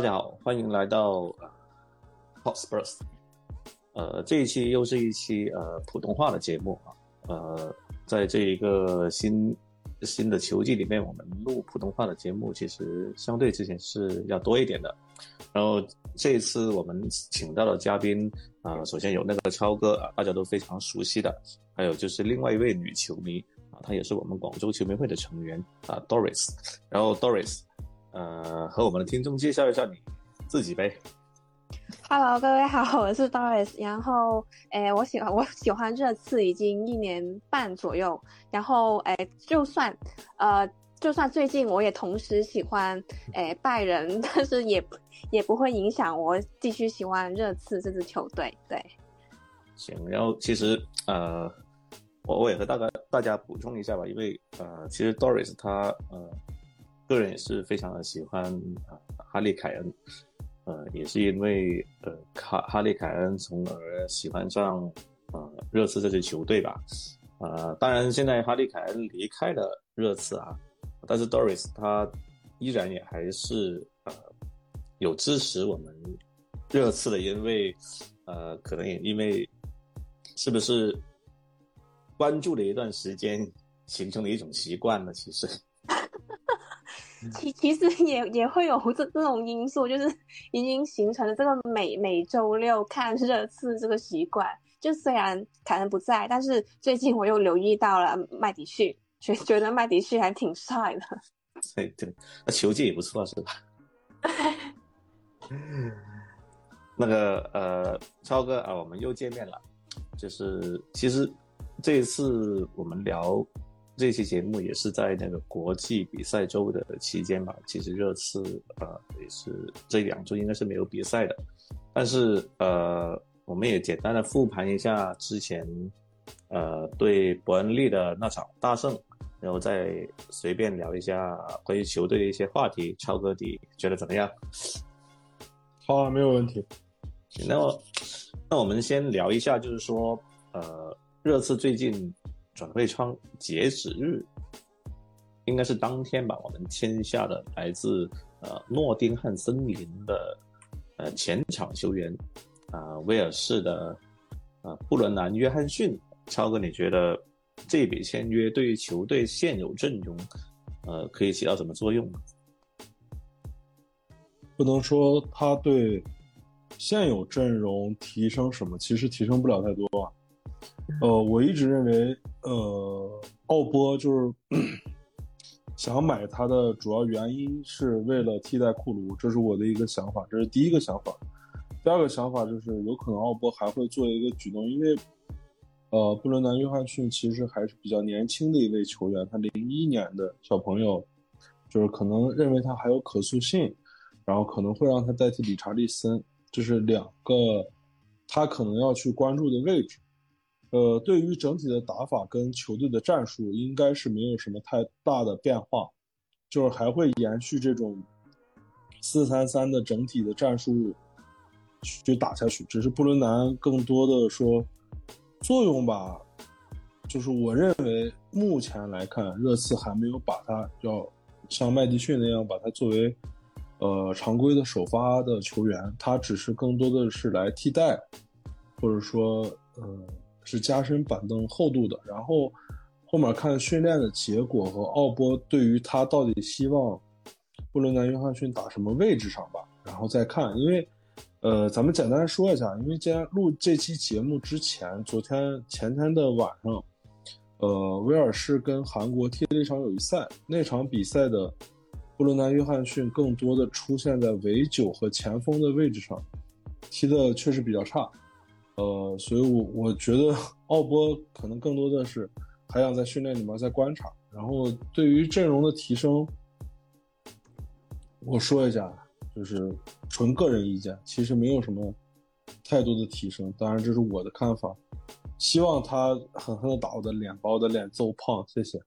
大家好，欢迎来到 Hot Spurs。呃，这一期又是一期呃普通话的节目啊。呃，在这一个新新的球季里面，我们录普通话的节目其实相对之前是要多一点的。然后这一次我们请到的嘉宾啊，首先有那个超哥啊，大家都非常熟悉的，还有就是另外一位女球迷啊，她也是我们广州球迷会的成员啊，Doris。然后 Doris，呃，和我们的听众介绍一下你自己呗。Hello，各位好，我是 Doris。然后，诶，我喜欢我喜欢热刺已经一年半左右。然后，诶，就算，呃，就算最近我也同时喜欢，诶，拜仁，但是也也不会影响我继续喜欢热刺这支球队。对，行。然后，其实，呃，我我也和大家大家补充一下吧，因为，呃，其实 Doris 他，呃，个人也是非常的喜欢啊哈利凯恩。呃，也是因为呃，哈哈利凯恩从而喜欢上呃热刺这支球队吧。呃，当然现在哈利凯恩离开了热刺啊，但是 Doris 他依然也还是呃有支持我们热刺的，因为呃可能也因为是不是关注了一段时间，形成了一种习惯了，其实。其其实也也会有这这种因素，就是已经形成了这个每每周六看热刺这个习惯。就虽然凯恩不在，但是最近我又留意到了麦迪逊，觉觉得麦迪逊还挺帅的。对对，那球技也不错，是吧？那个呃，超哥啊，我们又见面了。就是其实这一次我们聊。这期节目也是在那个国际比赛周的期间吧。其实热刺呃也是这两周应该是没有比赛的，但是呃我们也简单的复盘一下之前呃对伯恩利的那场大胜，然后再随便聊一下关于球队的一些话题。超哥，你觉得怎么样？好啊，没有问题。那我那我们先聊一下，就是说呃热刺最近。转会窗截止日应该是当天吧。我们签下的来自呃诺丁汉森林的呃前场球员啊威尔士的啊布伦南约翰逊。超哥，你觉得这笔签约对于球队现有阵容呃可以起到什么作用呢？不能说他对现有阵容提升什么，其实提升不了太多啊。呃，我一直认为，呃，奥波就是 想买他的主要原因是为了替代库卢，这是我的一个想法，这是第一个想法。第二个想法就是有可能奥波还会做一个举动，因为，呃，布伦南约翰逊其实还是比较年轻的一位球员，他零一年的小朋友，就是可能认为他还有可塑性，然后可能会让他代替理查利森，这是两个他可能要去关注的位置。呃，对于整体的打法跟球队的战术，应该是没有什么太大的变化，就是还会延续这种四三三的整体的战术去打下去。只是布伦南更多的说作用吧，就是我认为目前来看，热刺还没有把他要像麦迪逊那样把他作为呃常规的首发的球员，他只是更多的是来替代，或者说呃。是加深板凳厚度的，然后后面看训练的结果和奥波对于他到底希望布伦南约翰逊打什么位置上吧，然后再看。因为，呃，咱们简单说一下，因为今天录这期节目之前，昨天前天的晚上，呃，威尔士跟韩国踢了一场友谊赛，那场比赛的布伦南约翰逊更多的出现在尾九和前锋的位置上，踢的确实比较差。呃，所以，我我觉得 奥波可能更多的是还想在训练里面再观察。然后，对于阵容的提升，我说一下，就是纯个人意见，其实没有什么太多的提升。当然，这是我的看法。希望他狠狠的打我的脸，把我的脸揍胖。谢谢。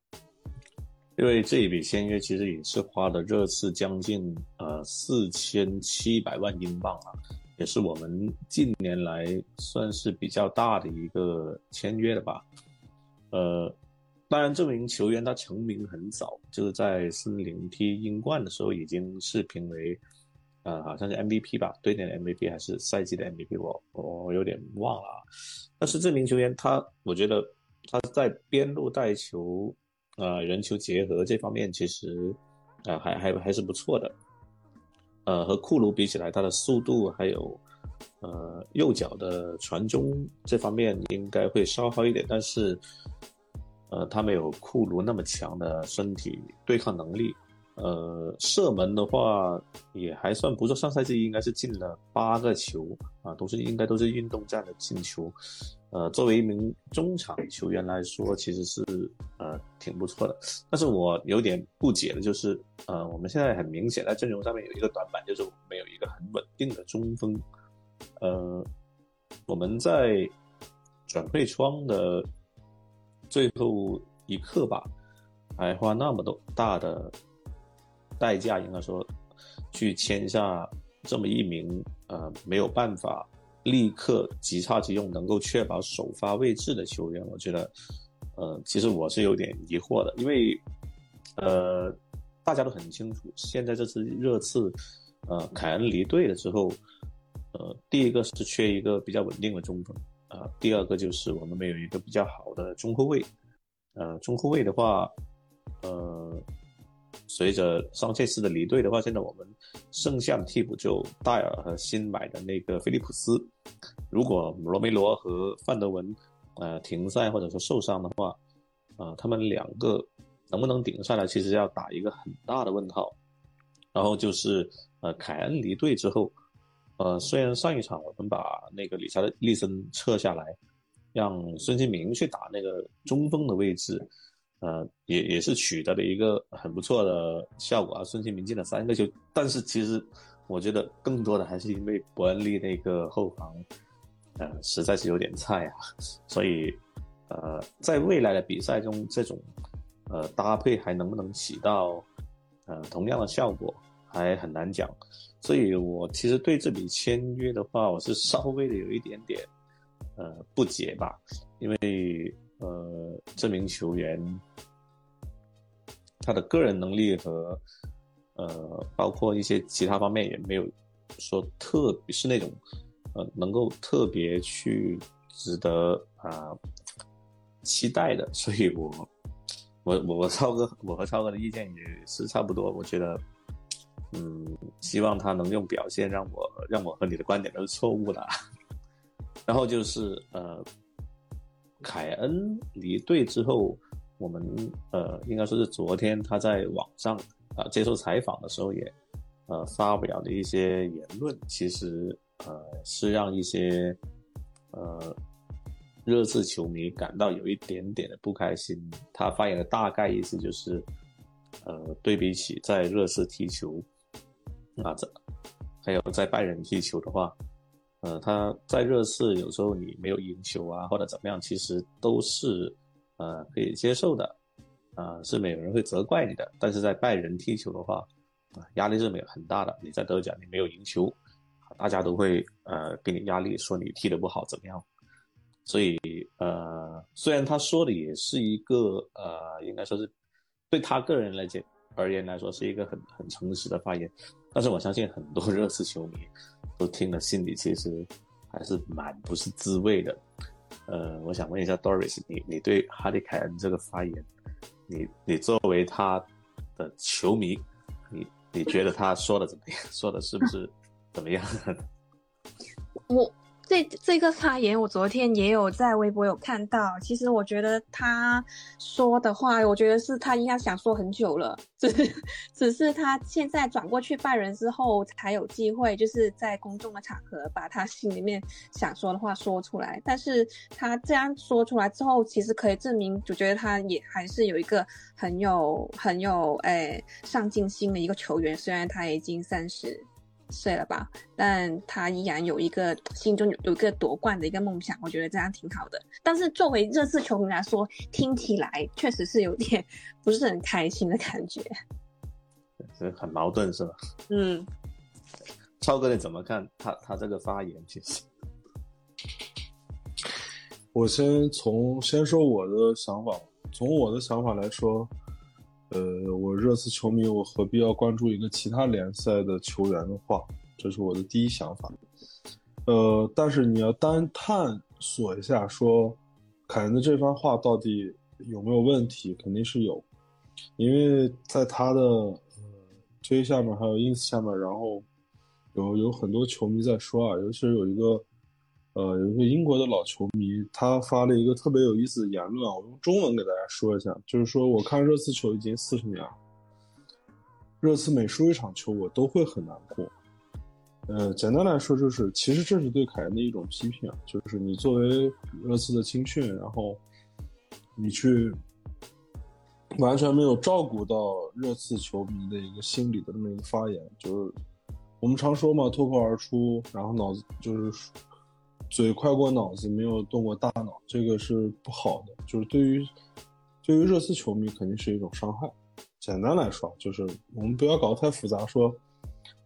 因为这一笔签约其实也是花了热刺将近呃四千七百万英镑啊。也是我们近年来算是比较大的一个签约的吧，呃，当然这名球员他成名很早，就是在森林踢英冠的时候已经是评为呃，好像是 MVP 吧，对年的 MVP 还是赛季的 MVP，我我有点忘了。但是这名球员他，我觉得他在边路带球，呃，人球结合这方面其实，啊，还还还是不错的。呃，和库卢比起来，他的速度还有，呃，右脚的传中这方面应该会稍好一点，但是，呃，他没有库卢那么强的身体对抗能力。呃，射门的话也还算不错，上赛季应该是进了八个球啊，都是应该都是运动战的进球。呃，作为一名中场球员来说，其实是呃挺不错的。但是我有点不解的就是，呃，我们现在很明显在阵容上面有一个短板，就是我们没有一个很稳定的中锋。呃，我们在转会窗的最后一刻吧，还花那么多大的。代价应该说，去签下这么一名呃没有办法立刻即插即用，能够确保首发位置的球员，我觉得，呃，其实我是有点疑惑的，因为，呃，大家都很清楚，现在这次热刺，呃，凯恩离队了之后，呃，第一个是缺一个比较稳定的中锋，啊，第二个就是我们没有一个比较好的中后卫，呃，中后卫的话，呃。随着桑切斯的离队的话，现在我们剩下的替补就戴尔和新买的那个菲利普斯。如果罗梅罗和范德文呃停赛或者说受伤的话，呃，他们两个能不能顶上来，其实要打一个很大的问号。然后就是呃凯恩离队之后，呃虽然上一场我们把那个理查德利森撤下来，让孙兴民去打那个中锋的位置。呃，也也是取得了一个很不错的效果啊，孙兴民进了三个球，但是其实我觉得更多的还是因为伯恩利那个后防，呃，实在是有点菜啊，所以呃，在未来的比赛中，这种呃搭配还能不能起到呃同样的效果，还很难讲，所以我其实对这笔签约的话，我是稍微的有一点点呃不解吧，因为。呃，这名球员他的个人能力和呃，包括一些其他方面也没有说特别是那种呃能够特别去值得啊期待的，所以我我我我超哥我和超哥的意见也是差不多，我觉得嗯，希望他能用表现让我让我和你的观点都是错误的，然后就是呃。凯恩离队之后，我们呃应该说是昨天他在网上啊接受采访的时候也呃发表的一些言论，其实呃是让一些呃热刺球迷感到有一点点的不开心。他发言的大概意思就是，呃对比起在热刺踢球啊这还有在拜仁踢球的话。呃，他在热刺有时候你没有赢球啊，或者怎么样，其实都是呃可以接受的，啊，是没有人会责怪你的。但是在拜仁踢球的话，啊，压力是没有很大的。你在德甲你没有赢球，大家都会呃给你压力，说你踢得不好怎么样。所以呃，虽然他说的也是一个呃，应该说是对他个人来讲而言来说是一个很很诚实的发言，但是我相信很多 热刺球迷。听了，心里其实还是蛮不是滋味的。呃，我想问一下 Doris，你你对哈利凯恩这个发言，你你作为他的球迷，你你觉得他说的怎么样？说的是不是怎么样？我。这这个发言，我昨天也有在微博有看到。其实我觉得他说的话，我觉得是他应该想说很久了，只是 只是他现在转过去拜仁之后才有机会，就是在公众的场合把他心里面想说的话说出来。但是他这样说出来之后，其实可以证明，我觉得他也还是有一个很有很有诶上进心的一个球员，虽然他已经三十。睡了吧，但他依然有一个心中有有一个夺冠的一个梦想，我觉得这样挺好的。但是作为热刺球迷来说，听起来确实是有点不是很开心的感觉，是很矛盾是吧？嗯，超哥你怎么看他他这个发言？其实，我先从先说我的想法，从我的想法来说。呃，我热刺球迷，我何必要关注一个其他联赛的球员的话？这是我的第一想法。呃，但是你要单探索一下，说凯恩的这番话到底有没有问题，肯定是有，因为在他的呃推下面还有 ins 下面，然后有有很多球迷在说啊，尤其是有一个呃有一个英国的老球迷，他发了一个特别有意思的言论啊，我用中文给大家说一下，就是说我看热刺球已经四十年了，热刺每输一场球我都会很难过。呃，简单来说就是，其实这是对凯恩的一种批评，就是你作为热刺的青训，然后你去完全没有照顾到热刺球迷的一个心理的这么一个发言，就是我们常说嘛，脱口而出，然后脑子就是嘴快过脑子，没有动过大脑，这个是不好的，就是对于对于热刺球迷肯定是一种伤害。简单来说，就是我们不要搞得太复杂，说。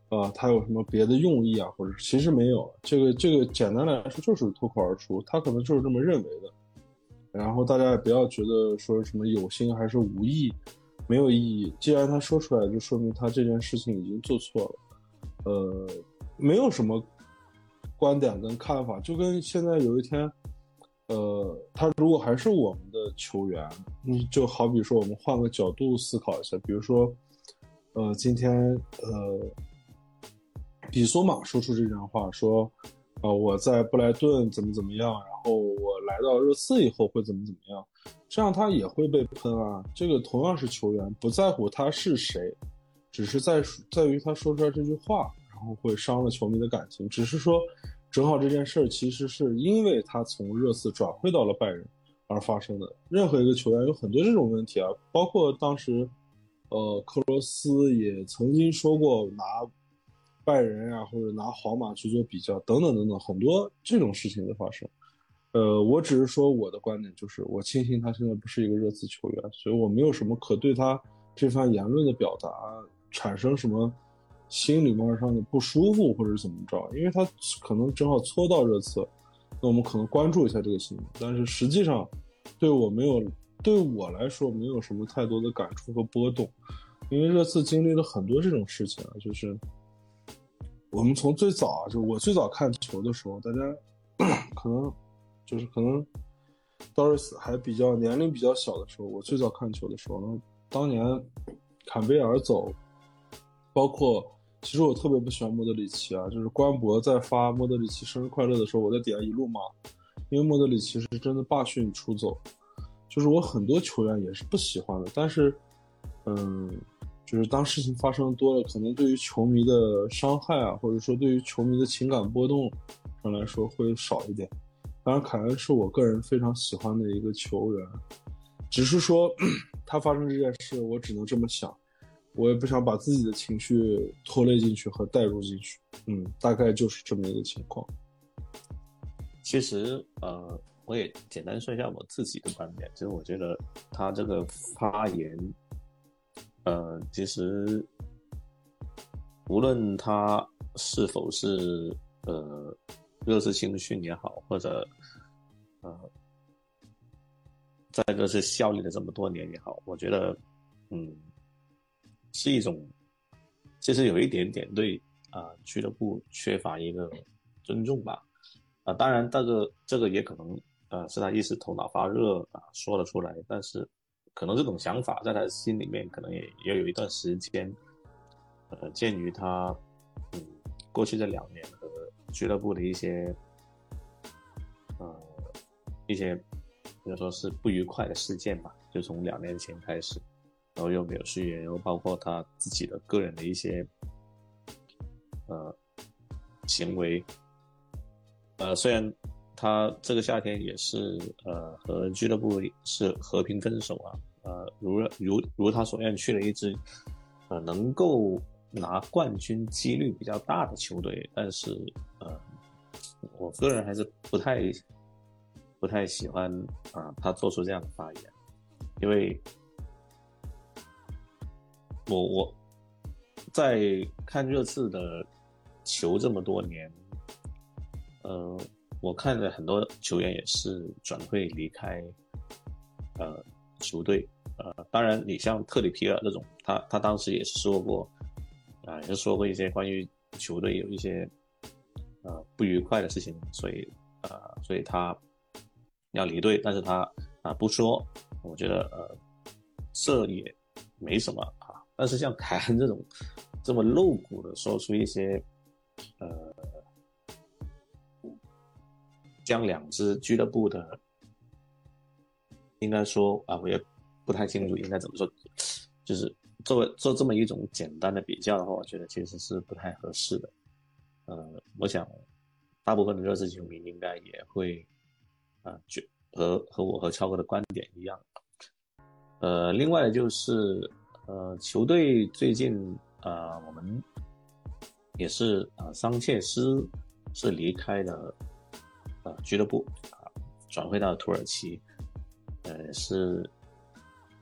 啊，他有什么别的用意啊？或者其实没有，这个这个简单来说就是脱口而出，他可能就是这么认为的。然后大家也不要觉得说什么有心还是无意，没有意义。既然他说出来，就说明他这件事情已经做错了。呃，没有什么观点跟看法，就跟现在有一天，呃，他如果还是我们的球员，你就好比说我们换个角度思考一下，比如说，呃，今天呃。比索马说出这段话，说：“啊，我在布莱顿怎么怎么样，然后我来到热刺以后会怎么怎么样，这样他也会被喷啊。这个同样是球员，不在乎他是谁，只是在在于他说出来这句话，然后会伤了球迷的感情。只是说，正好这件事儿其实是因为他从热刺转会到了拜仁而发生的。任何一个球员有很多这种问题啊，包括当时，呃，克罗斯也曾经说过拿。”拜仁啊，或者拿皇马去做比较，等等等等，很多这种事情的发生。呃，我只是说我的观点，就是我庆幸他现在不是一个热刺球员，所以我没有什么可对他这番言论的表达产生什么心里面上的不舒服或者怎么着，因为他可能正好搓到热刺，那我们可能关注一下这个新闻。但是实际上，对我没有，对我来说没有什么太多的感触和波动，因为热刺经历了很多这种事情啊，就是。我们从最早，就我最早看球的时候，大家 可能就是可能 Doris 还比较年龄比较小的时候，我最早看球的时候，当年坎贝尔走，包括其实我特别不喜欢莫德里奇啊，就是官博在发莫德里奇生日快乐的时候，我在底下一路骂，因为莫德里奇是真的罢训出走，就是我很多球员也是不喜欢的，但是嗯。就是当事情发生多了，可能对于球迷的伤害啊，或者说对于球迷的情感波动上来说会少一点。当然，凯恩是我个人非常喜欢的一个球员，只是说 他发生这件事，我只能这么想，我也不想把自己的情绪拖累进去和带入进去。嗯，大概就是这么一个情况。其实，呃，我也简单说一下我自己的观点，其实我觉得他这个发言。呃，其实无论他是否是呃热刺青训也好，或者呃在热刺效力了这么多年也好，我觉得嗯是一种其实有一点点对啊俱乐部缺乏一个尊重吧啊，当然这个这个也可能呃是他一时头脑发热啊说了出来，但是。可能这种想法在他心里面可能也也有一段时间，呃，鉴于他，嗯，过去这两年和俱乐部的一些，呃，一些，比如说是不愉快的事件吧，就从两年前开始，然后又没有续约，然后包括他自己的个人的一些，呃，行为，呃，虽然。他这个夏天也是，呃，和俱乐部是和平分手啊，呃，如如如他所愿去了一支，呃，能够拿冠军几率比较大的球队，但是，呃，我个人还是不太不太喜欢啊，他做出这样的发言，因为，我我在看热刺的球这么多年，呃。我看了很多球员也是转会离开，呃，球队，呃，当然你像特里皮尔这种，他他当时也是说过，啊，也是说过一些关于球队有一些呃不愉快的事情，所以呃，所以他要离队，但是他啊不说，我觉得呃这也没什么。但是像凯恩这种这么露骨的说出一些呃将两支俱乐部的，应该说啊，我也不太清楚应该怎么说，就是作为做这么一种简单的比较的话，我觉得其实是不太合适的。呃，我想大部分的热刺球迷应该也会啊，觉和和我和超哥的观点一样。呃，另外就是呃，球队最近啊，我们也是啊，桑切斯是离开了呃俱乐部啊，转会到土耳其。呃，是，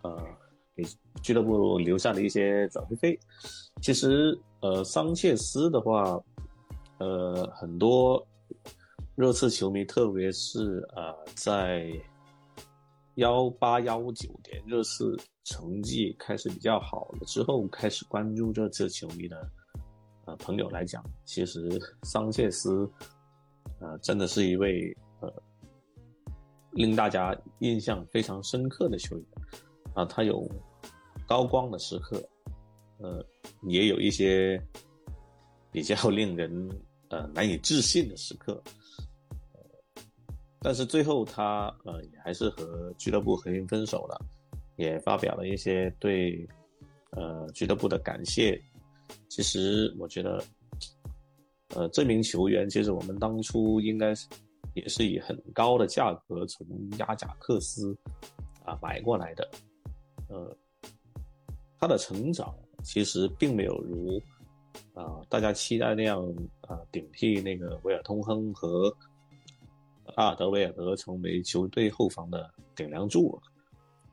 呃，给俱乐部留下了一些转会费。其实，呃，桑切斯的话，呃，很多热刺球迷，特别是啊，在幺八幺九年热刺成绩开始比较好了之后，开始关注热刺球迷的呃朋友来讲，其实桑切斯，呃，真的是一位呃。令大家印象非常深刻的球员啊，他有高光的时刻，呃，也有一些比较 令人呃难以置信的时刻，但是最后他呃也还是和俱乐部和平分手了，也发表了一些对呃俱乐部的感谢。其实我觉得，呃，这名球员其实我们当初应该是。也是以很高的价格从亚贾克斯啊买过来的，呃，他的成长其实并没有如啊大家期待那样啊顶替那个维尔通亨和阿尔德维尔德成为球队后防的顶梁柱，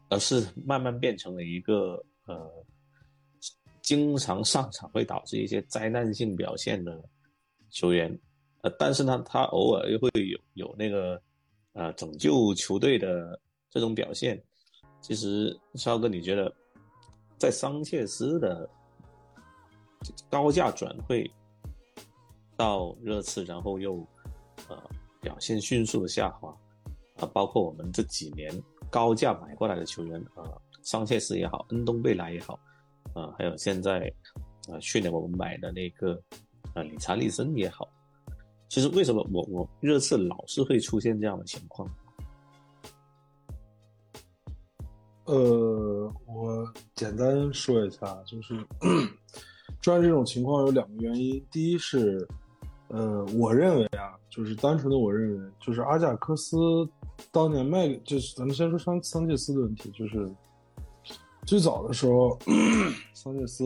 而是慢慢变成了一个呃经常上场会导致一些灾难性表现的球员。呃，但是呢，他偶尔又会有有那个，呃，拯救球队的这种表现。其实，超哥，你觉得在桑切斯的高价转会到热刺，然后又呃表现迅速的下滑，啊，包括我们这几年高价买过来的球员，啊，桑切斯也好，恩东贝莱也好，啊，还有现在啊去年我们买的那个啊理查利森也好。其实为什么我我热刺老是会出现这样的情况？呃，我简单说一下，就是 出现这种情况有两个原因。第一是，呃，我认为啊，就是单纯的我认为，就是阿贾克斯当年卖，就是咱们先说桑桑切斯的问题，就是最早的时候，桑切斯，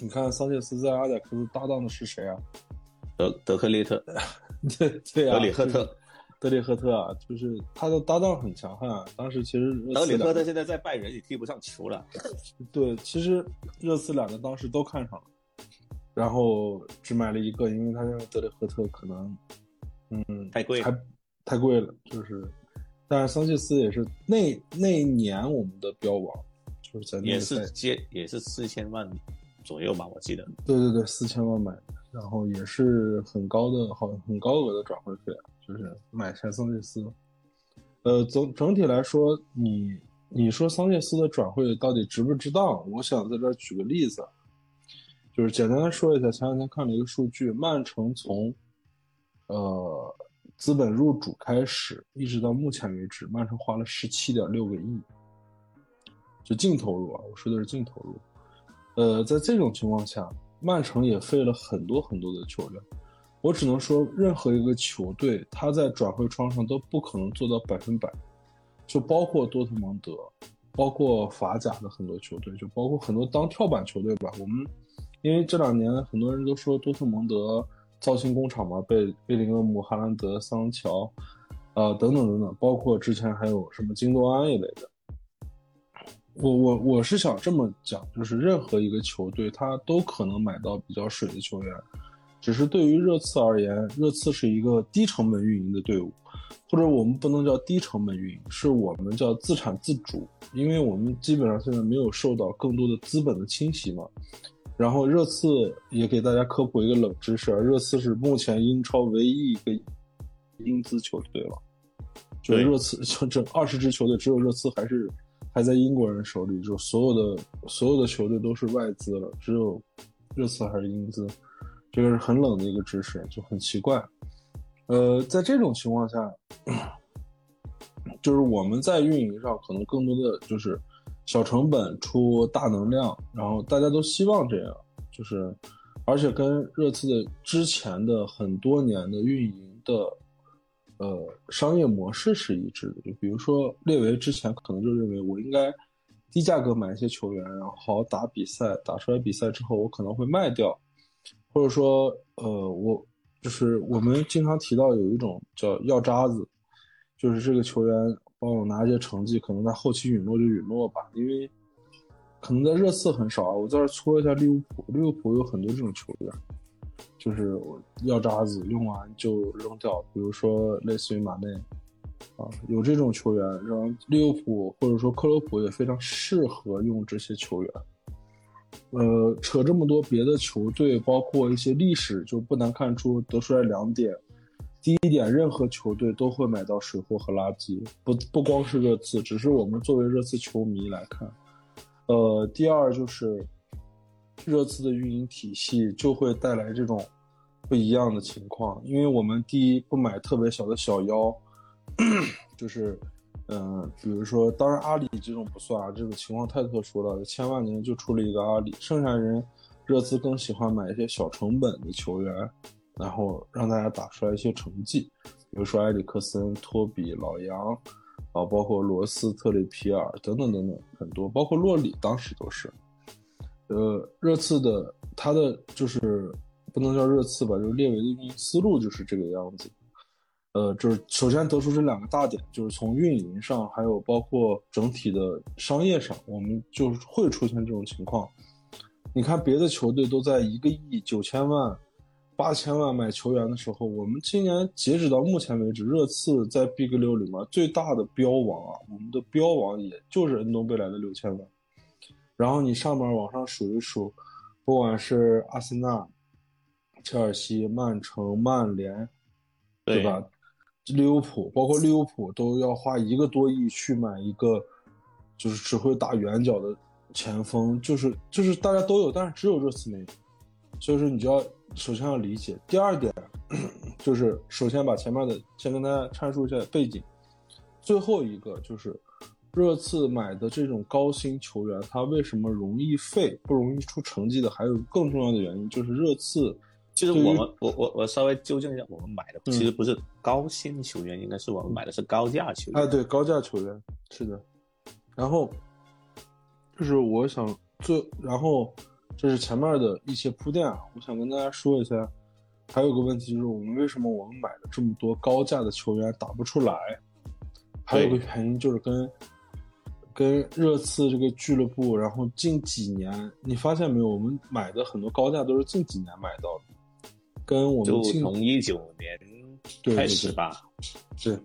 你看桑切斯在阿贾克斯搭档的是谁啊？德德克利特，对对啊，德里赫特，德里赫特啊，就是他的搭档很强悍。啊当时其实德里赫特现在在拜仁也踢不上球了。对，其实热刺两个当时都看上了，然后只买了一个，因为他认为德里赫特可能，嗯，太贵，还太贵了。就是，但是桑切斯也是那那一年我们的标王，就是在也是接也是四千万左右吧，我记得。对对对，四千万买。然后也是很高的，好很高额的转会费，就是买下桑切斯。呃，总整体来说，你你说桑切斯的转会到底值不值当？我想在这举个例子，就是简单的说一下，前两天看了一个数据，曼城从呃资本入主开始，一直到目前为止，曼城花了十七点六个亿，就净投入啊，我说的是净投入。呃，在这种情况下。曼城也费了很多很多的球员，我只能说，任何一个球队，他在转会窗上都不可能做到百分百，就包括多特蒙德，包括法甲的很多球队，就包括很多当跳板球队吧。我们因为这两年很多人都说多特蒙德造星工厂嘛，被贝林厄姆、哈兰德、桑乔，呃等等等等，包括之前还有什么京多安一类的。我我我是想这么讲，就是任何一个球队，他都可能买到比较水的球员，只是对于热刺而言，热刺是一个低成本运营的队伍，或者我们不能叫低成本运营，是我们叫自产自主，因为我们基本上现在没有受到更多的资本的侵袭嘛，然后热刺也给大家科普一个冷知识啊，热刺是目前英超唯一一个英资球队了，就是热刺就整二十支球队，只有热刺还是还在英国人手里，就所有的所有的球队都是外资了，只有热刺还是英资，这个是很冷的一个知识，就很奇怪。呃，在这种情况下，就是我们在运营上可能更多的就是小成本出大能量，然后大家都希望这样，就是而且跟热刺的之前的很多年的运营的呃商业模式是一致的。就比如说列维之前可能就认为我应该低价格买一些球员，然后好打比赛，打出来比赛之后我可能会卖掉，或者说呃我。就是我们经常提到有一种叫药渣子，就是这个球员帮我拿一些成绩，可能在后期陨落就陨落吧，因为可能在热刺很少啊。我在这搓一下利物浦，利物浦有很多这种球员，就是药渣子用完就扔掉，比如说类似于马内啊，有这种球员，然后利物浦或者说克洛普也非常适合用这些球员。呃，扯这么多别的球队，包括一些历史，就不难看出得出来两点。第一点，任何球队都会买到水货和垃圾，不不光是热刺，只是我们作为热刺球迷来看。呃，第二就是热刺的运营体系就会带来这种不一样的情况，因为我们第一不买特别小的小妖，就是。嗯，比如说，当然阿里这种不算啊，这种情况太特殊了，千万年就出了一个阿里。剩下人，热刺更喜欢买一些小成本的球员，然后让大家打出来一些成绩，比如说埃里克森、托比、老杨，啊，包括罗斯、特里皮尔等等等等，很多，包括洛里，当时都是。呃，热刺的他的就是不能叫热刺吧，就是列维的运营思路就是这个样子。呃，就是首先得出这两个大点，就是从运营上，还有包括整体的商业上，我们就会出现这种情况。你看别的球队都在一个亿九千万、八千万买球员的时候，我们今年截止到目前为止，热刺在 Big 六里面最大的标王啊，我们的标王也就是恩东贝莱的六千万。然后你上面往上数一数，不管是阿森纳、切尔西、曼城、曼联，对吧？利物浦，包括利物浦都要花一个多亿去买一个，就是只会打圆角的前锋，就是就是大家都有，但是只有热刺没有，所以说你就要首先要理解。第二点，就是首先把前面的先跟大家阐述一下背景。最后一个就是热刺买的这种高薪球员，他为什么容易废，不容易出成绩的？还有更重要的原因就是热刺。其实我们，我我我稍微纠正一下，我们买的其实不是高薪球员，应该是我们买的是高价球员。哎，对，高价球员是的。然后就是我想最，然后这是前面的一些铺垫啊，我想跟大家说一下，还有个问题就是我们为什么我们买了这么多高价的球员打不出来？还有个原因就是跟跟热刺这个俱乐部，然后近几年你发现没有，我们买的很多高价都是近几年买到的。跟我们就从一九年开始吧，对，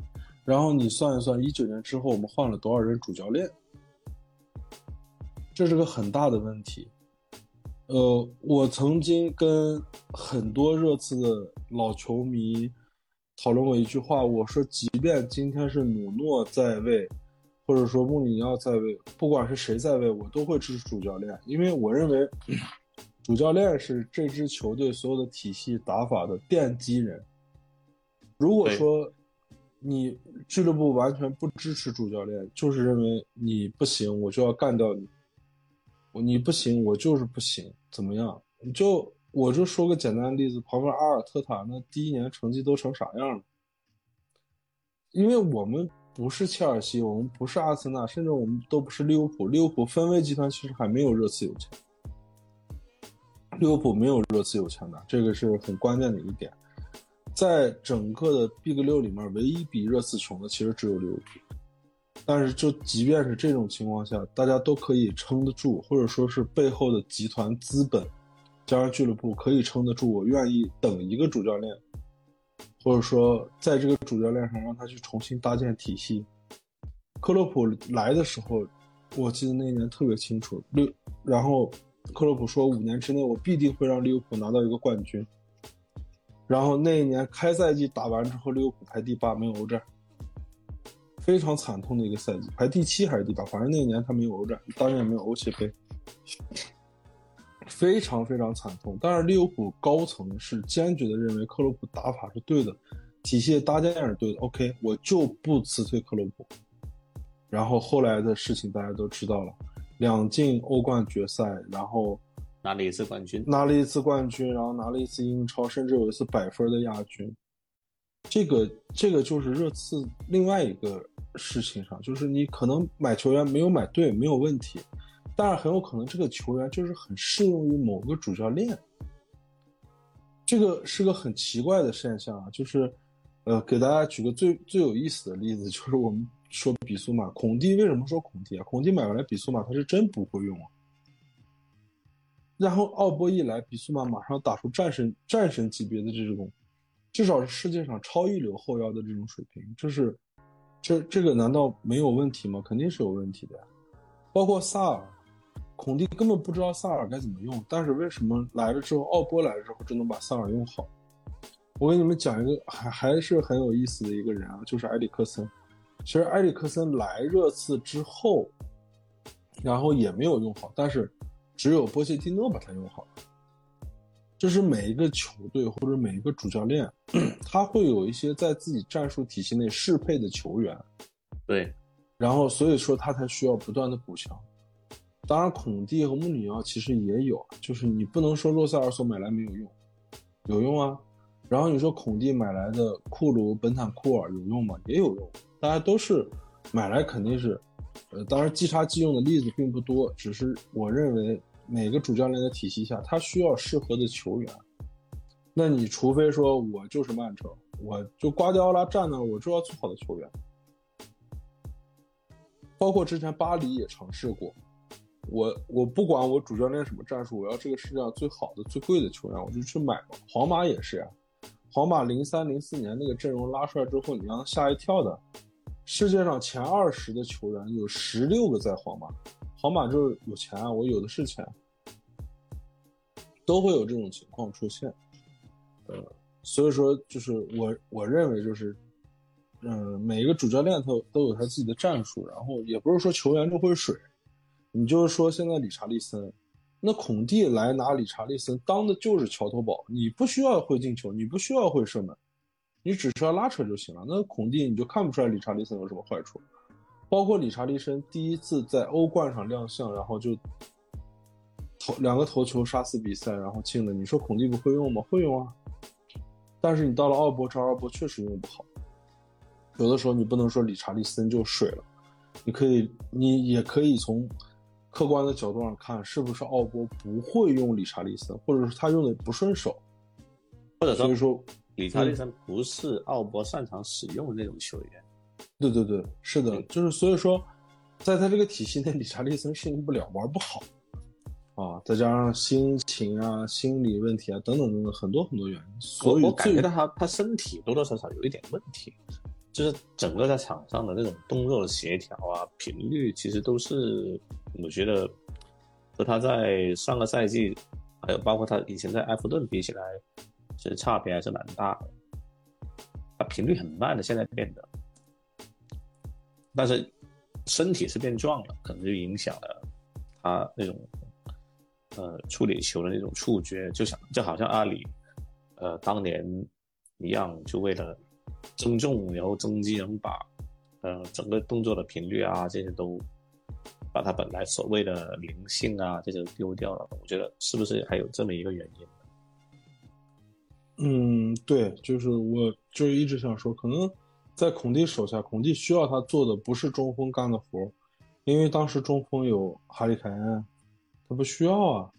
然后你算一算，一九年之后我们换了多少任主教练，这是个很大的问题。呃，我曾经跟很多热刺的老球迷讨论过一句话，我说，即便今天是努诺在位，或者说穆里尼奥在位，不管是谁在位，我都会支持主教练，因为我认为。主教练是这支球队所有的体系打法的奠基人。如果说你俱乐部完全不支持主教练，就是认为你不行，我就要干掉你。你不行，我就是不行，怎么样？就我就说个简单的例子，旁边阿尔特塔那第一年成绩都成啥样了？因为我们不是切尔西，我们不是阿森纳，甚至我们都不是利物浦。利物浦分威集团其实还没有热刺有钱。利物浦没有热刺有钱的，这个是很关键的一点。在整个的 Big 六里面，唯一比热刺穷的其实只有利物浦。但是，就即便是这种情况下，大家都可以撑得住，或者说是背后的集团资本加上俱乐部可以撑得住。我愿意等一个主教练，或者说在这个主教练上让他去重新搭建体系。克洛普来的时候，我记得那一年特别清楚。六，然后。克洛普说五年之内我必定会让利物浦拿到一个冠军。然后那一年开赛季打完之后，利物浦排第八，没有欧战，非常惨痛的一个赛季，排第七还是第八，反正那一年他没有欧战，当年没有欧协杯，非常非常惨痛。但是利物浦高层是坚决的认为克洛普打法是对的，体系搭建也是对的。OK，我就不辞退克洛普。然后后来的事情大家都知道了，两进欧冠决赛，然后。拿了一次冠军，拿了一次冠军，然后拿了一次英超，甚至有一次百分的亚军。这个这个就是热刺另外一个事情上，就是你可能买球员没有买对，没有问题，但是很有可能这个球员就是很适用于某个主教练。这个是个很奇怪的现象啊，就是，呃，给大家举个最最有意思的例子，就是我们说比苏马，孔蒂为什么说孔蒂啊？孔蒂买回来比苏马，他是真不会用啊。然后奥波一来，比苏马马上打出战神战神级别的这种，至少是世界上超一流后腰的这种水平，这是，这这个难道没有问题吗？肯定是有问题的呀。包括萨尔，孔蒂根本不知道萨尔该怎么用，但是为什么来了之后，奥波来了之后就能把萨尔用好？我给你们讲一个还还是很有意思的一个人啊，就是埃里克森。其实埃里克森来热刺之后，然后也没有用好，但是。只有波切蒂诺把他用好，就是每一个球队或者每一个主教练，他会有一些在自己战术体系内适配的球员，对，然后所以说他才需要不断的补强。当然，孔蒂和穆里尼奥其实也有，就是你不能说洛塞尔索买来没有用，有用啊。然后你说孔蒂买来的库卢、本坦库尔有用吗？也有用，大家都是买来肯定是，呃，当然即插即用的例子并不多，只是我认为。每个主教练的体系下，他需要适合的球员。那你除非说我就是曼城，我就瓜迪奥拉站那，我就要最好的球员。包括之前巴黎也尝试过，我我不管我主教练什么战术，我要这个世界上最好的、最贵的球员，我就去买嘛。皇马也是呀，皇马零三零四年那个阵容拉出来之后，你让他吓一跳的。世界上前二十的球员有十六个在皇马。皇马就是有钱啊，我有的是钱，都会有这种情况出现，呃，所以说就是我我认为就是，嗯，每一个主教练他都有他自己的战术，然后也不是说球员就会水，你就是说现在理查利森，那孔蒂来拿理查利森当的就是桥头堡，你不需要会进球，你不需要会射门，你只需要拉扯就行了，那孔蒂你就看不出来理查利森有什么坏处。包括理查利森第一次在欧冠上亮相，然后就头两个头球杀死比赛，然后进了。你说孔蒂不会用吗？会用啊。但是你到了奥博这，奥博确实用不好。有的时候你不能说理查利森就水了，你可以，你也可以从客观的角度上看，是不是奥博不会用理查利森，或者是他用的不顺手，或者说说理查利森不是奥博擅长使用的那种球员。对对对，是的，就是所以说，在他这个体系内，理查利森适应不了，玩不好，啊，再加上心情啊、心理问题啊等等等等很多很多原因，所以我感觉到他他身体多多少少有一点问题，就是整个在场上的那种动作的协调啊、频率，其实都是我觉得和他在上个赛季，还有包括他以前在埃弗顿比起来，其实差别还是蛮大的，他频率很慢的，现在变得。但是身体是变壮了，可能就影响了他那种呃处理球的那种触觉，就想就好像阿里呃当年一样，就为了增重然后增肌，能把呃整个动作的频率啊这些都把他本来所谓的灵性啊这些丢掉了。我觉得是不是还有这么一个原因？嗯，对，就是我就是一直想说，可能。在孔蒂手下，孔蒂需要他做的不是中锋干的活，因为当时中锋有哈里凯恩，他不需要啊。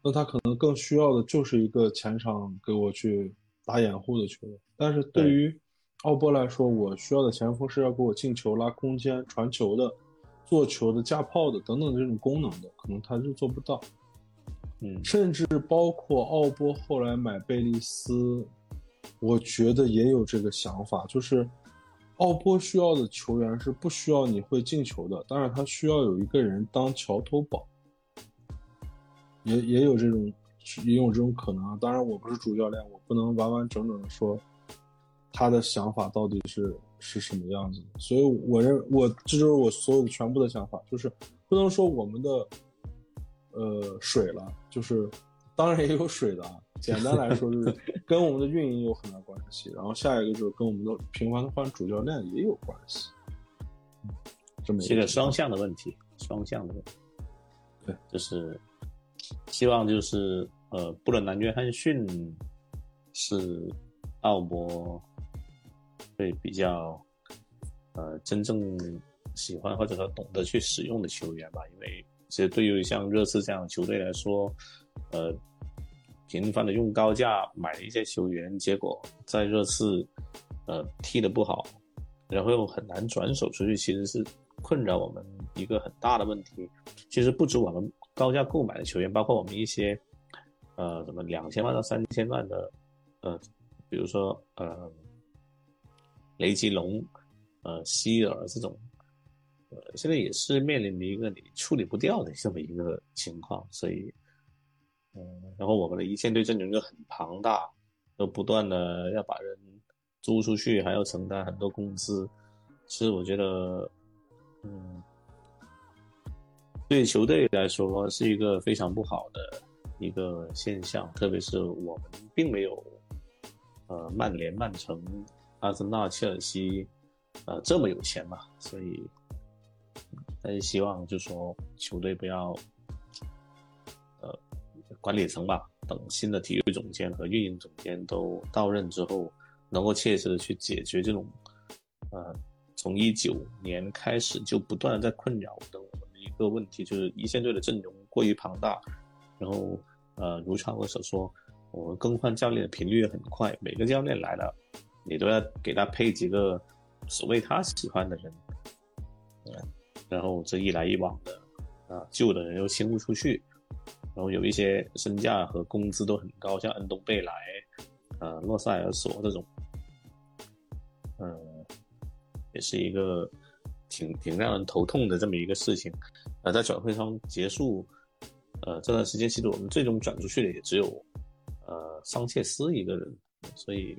那他可能更需要的就是一个前场给我去打掩护的球员。但是对于奥波来说，我需要的前锋是要给我进球、拉空间、传球的、做球的、架炮的等等这种功能的，可能他就做不到。嗯，甚至包括奥波后来买贝利斯，我觉得也有这个想法，就是。奥波需要的球员是不需要你会进球的，但是他需要有一个人当桥头堡。也也有这种也有这种可能啊。当然，我不是主教练，我不能完完整整的说他的想法到底是是什么样子。所以，我认我这就是我所有的全部的想法，就是不能说我们的呃水了，就是当然也有水的啊。简单来说，就是跟我们的运营有很大关系。然后下一个就是跟我们的频繁的换主教练也有关系。这么一个双向的问题，双向的问题。对，就是希望就是呃，布伦南约翰逊是奥博会比较呃真正喜欢或者说懂得去使用的球员吧。因为其实对于像热刺这样的球队来说，呃，频繁的用高价买了一些球员，结果在热刺呃踢的不好，然后又很难转手出去，其实是。困扰我们一个很大的问题，其实不止我们高价购买的球员，包括我们一些，呃，什么两千万到三千万的，呃，比如说呃，雷吉隆，呃，希尔这种，呃，现在也是面临的一个你处理不掉的这么一个情况，所以，嗯，然后我们的一线队阵容又很庞大，又不断的要把人租出去，还要承担很多工资，其实我觉得。嗯，对球队来说是一个非常不好的一个现象，特别是我们并没有，呃，曼联、曼城、阿森纳、切尔西，呃，这么有钱嘛，所以，但是希望就说球队不要，管理层吧，等新的体育总监和运营总监都到任之后，能够切实的去解决这种，呃。从一九年开始就不断的在困扰的我们的一个问题，就是一线队的阵容过于庞大，然后呃，如超哥所说，我们更换教练的频率很快，每个教练来了，你都要给他配几个所谓他喜欢的人，嗯，然后这一来一往的，啊，旧的人又清不出去，然后有一些身价和工资都很高，像恩东贝莱，呃，洛塞尔索这种，嗯。也是一个挺挺让人头痛的这么一个事情，呃，在转会窗结束，呃，这段时间其实我们最终转出去的也只有，呃，桑切斯一个人，所以，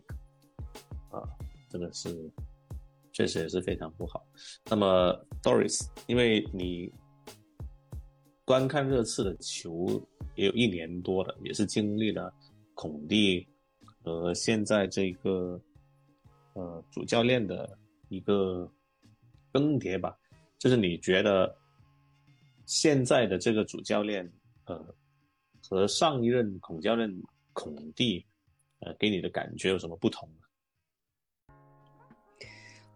啊，这个是确实也是非常不好。那么，Doris，因为你观看热刺的球也有一年多了，也是经历了孔蒂和现在这个呃主教练的。一个更迭吧，就是你觉得现在的这个主教练，呃，和上一任孔教练孔蒂，呃，给你的感觉有什么不同？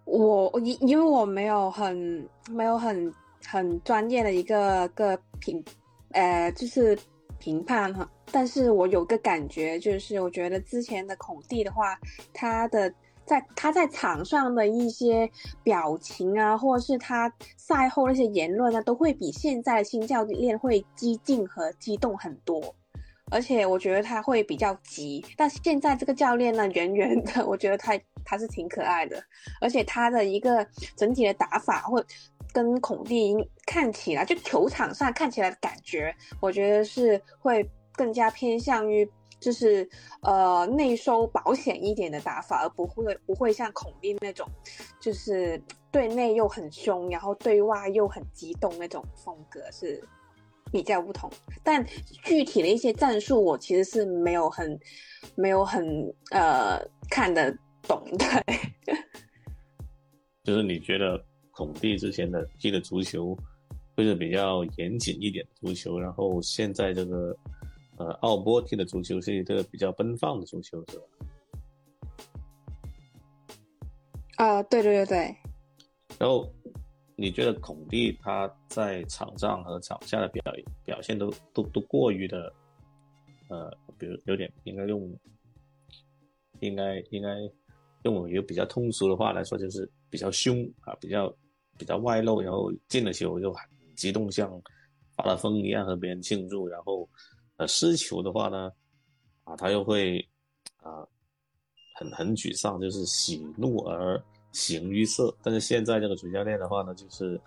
我因因为我没有很没有很很专业的一个个评，呃，就是评判哈，但是我有个感觉，就是我觉得之前的孔蒂的话，他的。在他在场上的一些表情啊，或者是他赛后那些言论呢，都会比现在新教练会激进和激动很多，而且我觉得他会比较急。但现在这个教练呢，圆圆的，我觉得他他是挺可爱的，而且他的一个整体的打法，或跟孔蒂看起来，就球场上看起来的感觉，我觉得是会更加偏向于。就是呃内收保险一点的打法，而不会不会像孔蒂那种，就是对内又很凶，然后对外又很激动那种风格是比较不同。但具体的一些战术，我其实是没有很没有很呃看得懂的。就是你觉得孔蒂之前的踢的足球，会是比较严谨一点的足球，然后现在这个。呃，奥波踢的足球是一个比较奔放的足球，是吧？啊，对对对对。然后，你觉得孔蒂他在场上和场下的表表现都都都过于的，呃，比如有点应该用，应该应该用一个比较通俗的话来说，就是比较凶啊，比较比较外露，然后进了球就很激动，像发了疯一样和别人庆祝，然后。呃，失球的话呢，啊，他又会啊，很很沮丧，就是喜怒而形于色。但是现在这个主教练的话呢，就是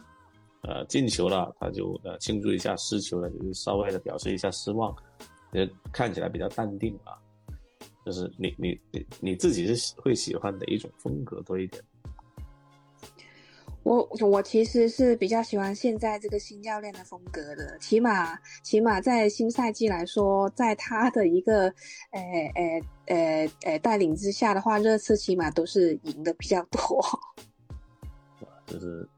呃进球了，他就呃庆祝一下；失球了，就是稍微的表示一下失望，也看起来比较淡定啊。就是你你你你自己是会喜欢哪一种风格多一点？我我其实是比较喜欢现在这个新教练的风格的，起码起码在新赛季来说，在他的一个呃呃呃呃带领之下的话，热刺起码都是赢的比较多。就是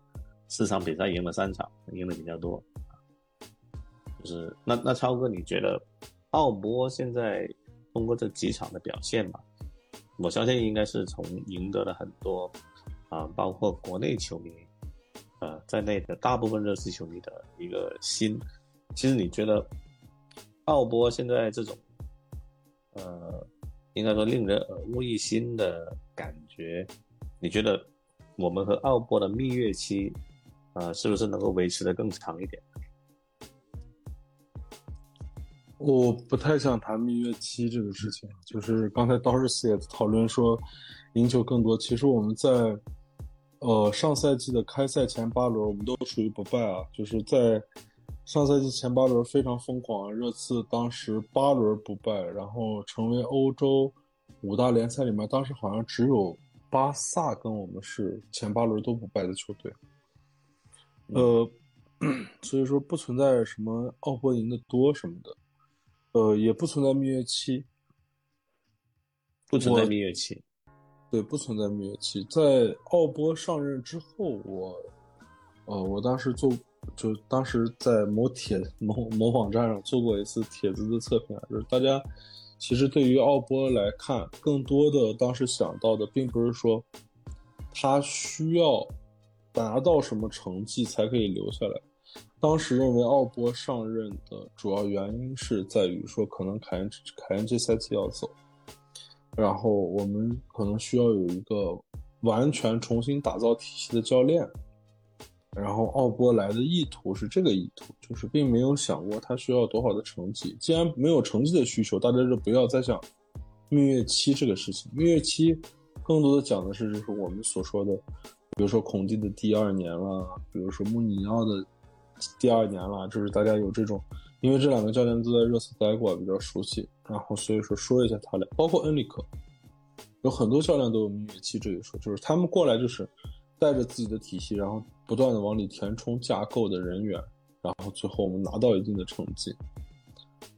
四场比赛赢了三场，赢的比较多。就是那那超哥，你觉得奥波现在通过这几场的表现嘛，我相信应该是从赢得了很多。啊，包括国内球迷，呃在内的大部分热刺球迷的一个心，其实你觉得奥波现在这种，呃，应该说令人耳目一新的感觉，你觉得我们和奥波的蜜月期，呃，是不是能够维持的更长一点？我不太想谈蜜月期这个事情，就是刚才道士斯也讨论说，赢球更多，其实我们在。呃，上赛季的开赛前八轮，我们都属于不败啊，就是在上赛季前八轮非常疯狂。热刺当时八轮不败，然后成为欧洲五大联赛里面，当时好像只有巴萨跟我们是前八轮都不败的球队。呃，所以说不存在什么奥博赢的多什么的，呃，也不存在蜜月期，不存在蜜月期。对，不存在蜜月期。在奥波上任之后，我，呃，我当时做，就当时在某帖某某网站上做过一次帖子的测评啊，就是大家其实对于奥波来看，更多的当时想到的，并不是说他需要达到什么成绩才可以留下来。当时认为奥波上任的主要原因是在于说，可能凯恩凯恩这赛季要走。然后我们可能需要有一个完全重新打造体系的教练，然后奥波来的意图是这个意图，就是并没有想过他需要多少的成绩。既然没有成绩的需求，大家就不要再想蜜月期这个事情。蜜月期更多的讲的是，就是我们所说的，比如说孔蒂的第二年了，比如说穆里尼奥的第二年了，就是大家有这种。因为这两个教练都在热刺待过，比较熟悉，然后所以说说一下他俩，包括恩里克，有很多教练都有蜜月期这一说，就是他们过来就是带着自己的体系，然后不断的往里填充架构的人员，然后最后我们拿到一定的成绩。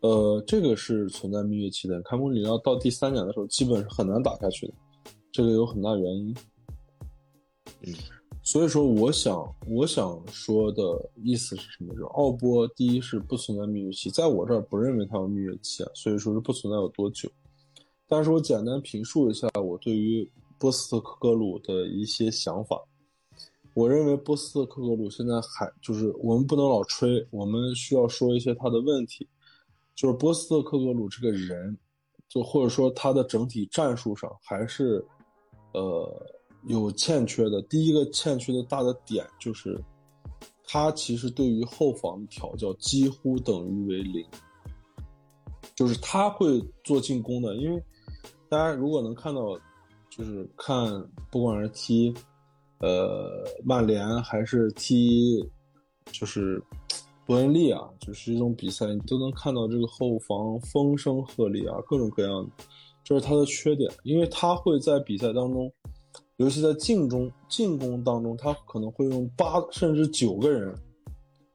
呃，这个是存在蜜月期的。开幕里要到第三年的时候，基本是很难打下去的，这个有很大原因。嗯。所以说，我想，我想说的意思是什么？就奥波，第一是不存在蜜月期，在我这儿不认为他有蜜月期啊，所以说是不存在有多久。但是我简单评述一下我对于波斯特克格鲁的一些想法。我认为波斯特克格鲁现在还就是我们不能老吹，我们需要说一些他的问题。就是波斯特克格鲁这个人，就或者说他的整体战术上还是，呃。有欠缺的，第一个欠缺的大的点就是，他其实对于后防调教几乎等于为零，就是他会做进攻的，因为大家如果能看到，就是看不管是踢，呃，曼联还是踢，就是伯恩利啊，就是这种比赛，你都能看到这个后防风声鹤唳啊，各种各样的，这是他的缺点，因为他会在比赛当中。尤其在进攻进攻当中，他可能会用八甚至九个人，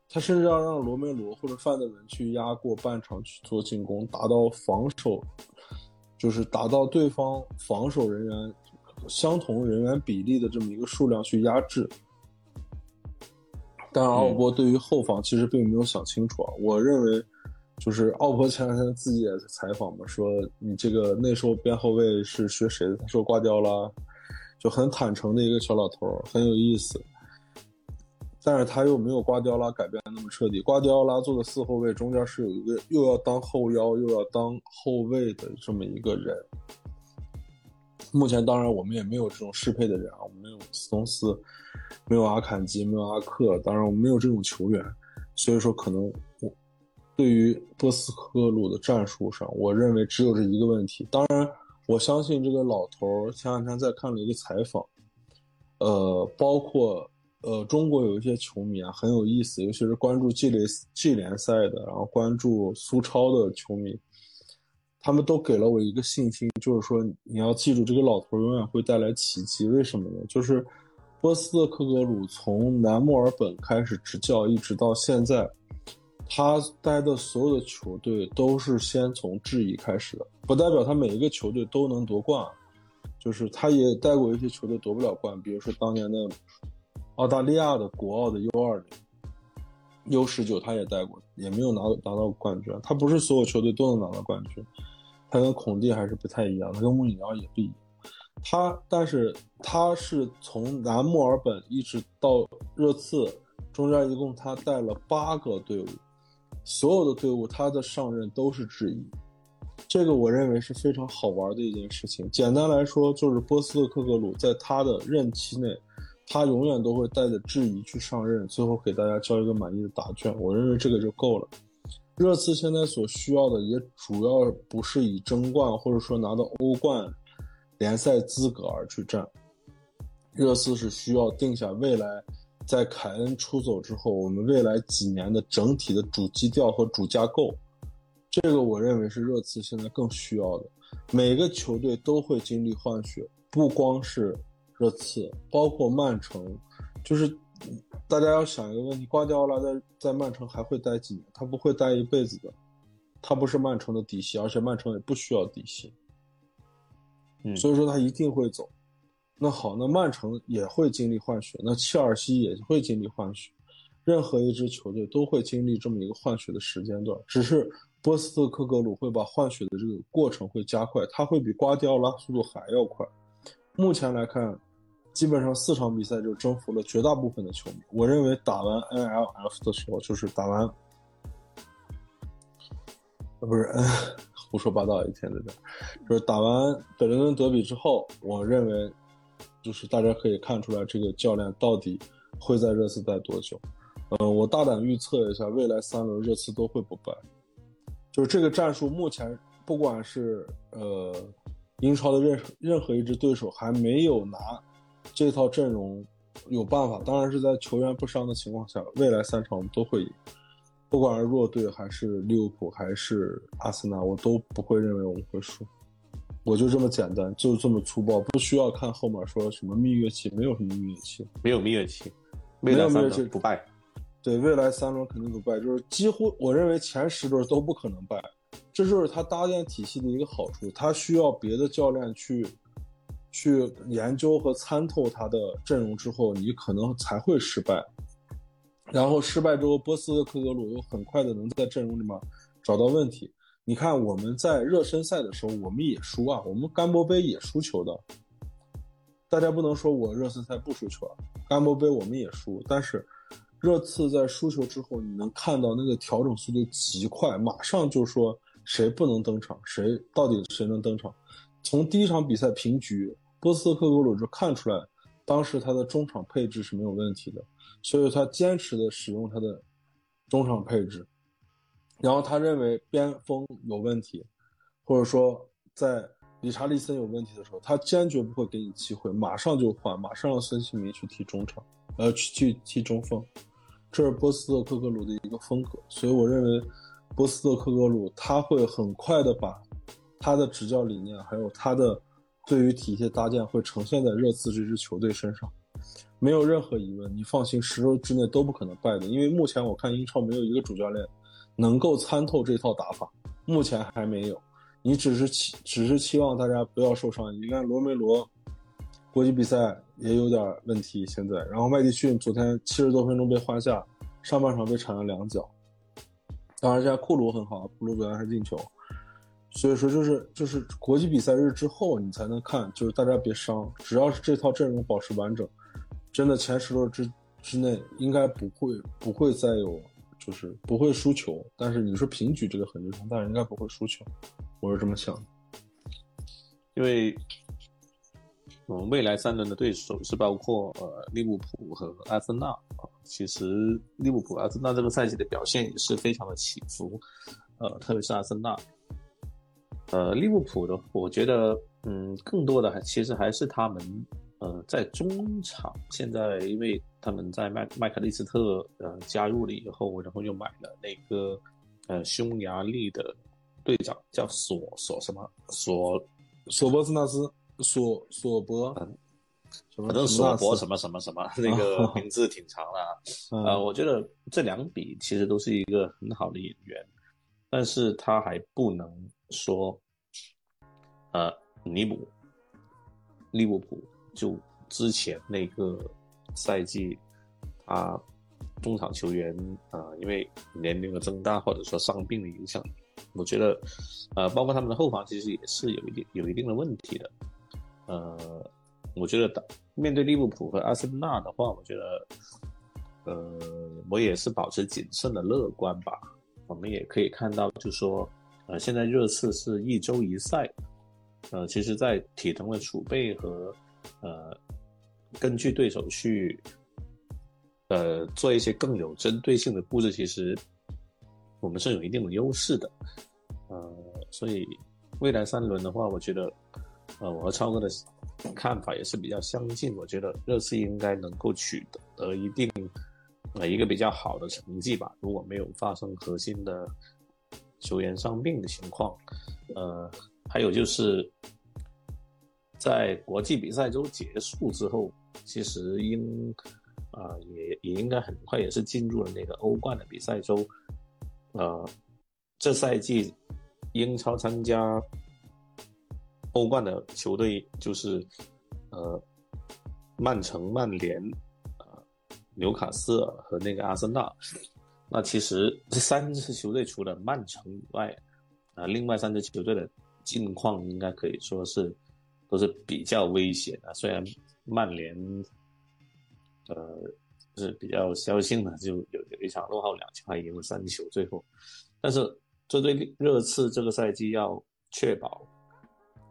他甚至要让罗梅罗或者范德文去压过半场去做进攻，达到防守，就是达到对方防守人员相同人员比例的这么一个数量去压制。但奥博对于后防其实并没有想清楚啊，我认为就是奥博前两天自己也采访嘛，说你这个那时候边后卫是学谁的？他说挂掉了。就很坦诚的一个小老头，很有意思，但是他又没有瓜迪奥拉改变的那么彻底。瓜迪奥拉做的四后卫中间是有一个又要当后腰又要当后卫的这么一个人。目前当然我们也没有这种适配的人啊，我们没有斯通斯，没有阿坎吉，没有阿克，当然我们没有这种球员，所以说可能对于波斯科鲁的战术上，我认为只有这一个问题。当然。我相信这个老头儿前两天在看了一个采访，呃，包括呃，中国有一些球迷啊很有意思，尤其是关注 G 联 G 联赛的，然后关注苏超的球迷，他们都给了我一个信心，就是说你要记住，这个老头儿永远会带来奇迹。为什么呢？就是波斯特克格鲁从南墨尔本开始执教，一直到现在，他带的所有的球队都是先从质疑开始的，不代表他每一个球队都能夺冠，就是他也带过一些球队夺不了冠，比如说当年的。澳大利亚的国奥的 U 二零、U 十九，他也带过，也没有拿拿到冠军。他不是所有球队都能拿到冠军，他跟孔蒂还是不太一样，他跟穆里尼奥也不一样。他，但是他是从南墨尔本一直到热刺，中间一共他带了八个队伍，所有的队伍他的上任都是质疑，这个我认为是非常好玩的一件事情。简单来说，就是波斯的克格鲁在他的任期内。他永远都会带着质疑去上任，最后给大家交一个满意的答卷。我认为这个就够了。热刺现在所需要的也主要不是以争冠或者说拿到欧冠联赛资格而去战。热刺是需要定下未来在凯恩出走之后，我们未来几年的整体的主基调和主架构。这个我认为是热刺现在更需要的。每个球队都会经历换血，不光是。热刺包括曼城，就是大家要想一个问题：瓜迪奥拉在在曼城还会待几年？他不会待一辈子的，他不是曼城的底细，而且曼城也不需要底细，嗯，所以说他一定会走。那好，那曼城也会经历换血，那切尔西也会经历换血，任何一支球队都会经历这么一个换血的时间段。只是波斯特克格鲁会把换血的这个过程会加快，他会比瓜迪奥拉速度还要快。目前来看。基本上四场比赛就征服了绝大部分的球迷。我认为打完 NLF 的时候，就是打完，呃，不是，嗯 胡说八道一天在这，就是打完北伦敦德比之后，我认为，就是大家可以看出来这个教练到底会在热刺待多久。嗯，我大胆预测一下，未来三轮热刺都会不败。就是这个战术，目前不管是呃英超的任任何一支对手还没有拿。这套阵容有办法，当然是在球员不伤的情况下，未来三场我们都会赢。不管是弱队还是利物浦还是阿森纳，我都不会认为我们会输。我就这么简单，就这么粗暴，不需要看后面说什么蜜月期，没有什么蜜月期，没有蜜月期，未来三轮不败。对，未来三轮肯定不败，就是几乎我认为前十轮都不可能败。这就是他搭建体系的一个好处，他需要别的教练去。去研究和参透他的阵容之后，你可能才会失败。然后失败之后，波斯特克格鲁又很快的能在阵容里面找到问题。你看我们在热身赛的时候，我们也输啊，我们干波杯也输球的。大家不能说我热身赛不输球啊，干波杯我们也输。但是热刺在输球之后，你能看到那个调整速度极快，马上就说谁不能登场，谁到底谁能登场。从第一场比赛平局。波斯特克格鲁就看出来，当时他的中场配置是没有问题的，所以他坚持的使用他的中场配置。然后他认为边锋有问题，或者说在理查利森有问题的时候，他坚决不会给你机会，马上就换，马上让孙兴民去踢中场，呃，去去踢中锋。这是波斯特克格鲁的一个风格，所以我认为波斯特克格鲁他会很快的把他的执教理念还有他的。对于体系搭建会呈现在热刺这支球队身上，没有任何疑问。你放心，十周之内都不可能败的。因为目前我看英超没有一个主教练能够参透这套打法，目前还没有。你只是期，只是期望大家不要受伤。你看罗梅罗，国际比赛也有点问题，现在。然后麦迪逊昨天七十多分钟被换下，上半场被铲了两脚。当然，现在库鲁很好，库鲁昨天还进球。所以说，就是就是国际比赛日之后，你才能看，就是大家别伤，只要是这套阵容保持完整，真的前十轮之之内应该不会不会再有，就是不会输球。但是你说平局这个很正常，但是应该不会输球，我是这么想的。因为我们未来三轮的对手是包括呃利物浦和阿森纳啊，其实利物浦、阿森纳这个赛季的表现也是非常的起伏，呃，特别是阿森纳。呃，利物浦的，我觉得，嗯，更多的还其实还是他们呃，在中场现在因为他们在麦麦克利斯特呃加入了以后，然后又买了那个呃匈牙利的队长叫索索什么索索博斯纳斯索索博，什么反正索博什么么什么什么 那个名字挺长的啊。呃，嗯我觉得这两笔其实都是一个很好的演员，但是他还不能说，呃，弥补利物浦就之前那个赛季，他中场球员啊、呃因为年龄的增大或者说伤病的影响，我觉得，呃，包括他们的后防其实也是有一定有一定的问题的，呃，我觉得打面对利物浦和阿森纳的话，我觉得，呃，我也是保持谨慎的乐观吧。我们也可以看到，就说，呃，现在热刺是一周一赛，呃，其实，在体能的储备和呃，根据对手去，呃，做一些更有针对性的布置，其实我们是有一定的优势的。呃，所以未来三轮的话，我觉得，呃，我和超哥的看法也是比较相近。我觉得热刺应该能够取得一定呃一个比较好的成绩吧。如果没有发生核心的球员伤病的情况，呃，还有就是在国际比赛周结束之后，其实应啊、也也应该很快也是进入了那个欧冠的比赛周。呃，这赛季英超参加欧冠的球队就是呃曼城、曼联、呃纽卡斯尔和那个阿森纳。那其实这三支球队除了曼城以外，啊、另外三支球队的近况应该可以说是都是比较危险的。虽然曼联呃是比较侥幸的，就有有一场落后两球还赢了三球，最后，但是这对热刺这个赛季要确保，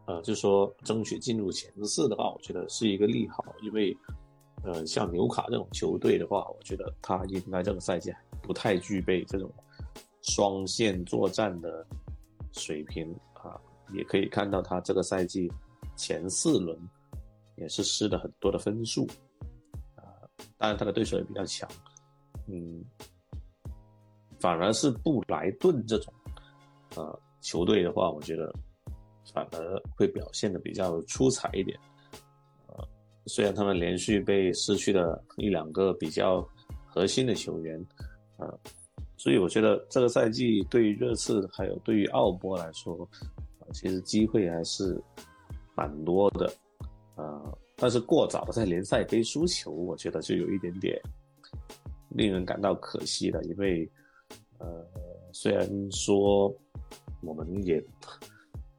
呃，就说争取进入前四的话，我觉得是一个利好，因为呃像纽卡这种球队的话，我觉得他应该这个赛季不太具备这种双线作战的水平啊，也可以看到他这个赛季前四轮也是失了很多的分数。啊当然他的对手也比较强，嗯，反而是布莱顿这种呃球队的话，我觉得反而会表现的比较出彩一点。呃，虽然他们连续被失去了一两个比较核心的球员，呃，所以我觉得这个赛季对于热刺还有对于奥波来说，呃、其实机会还是蛮多的，呃。但是过早的在联赛杯输球，我觉得就有一点点令人感到可惜了。因为，呃，虽然说我们也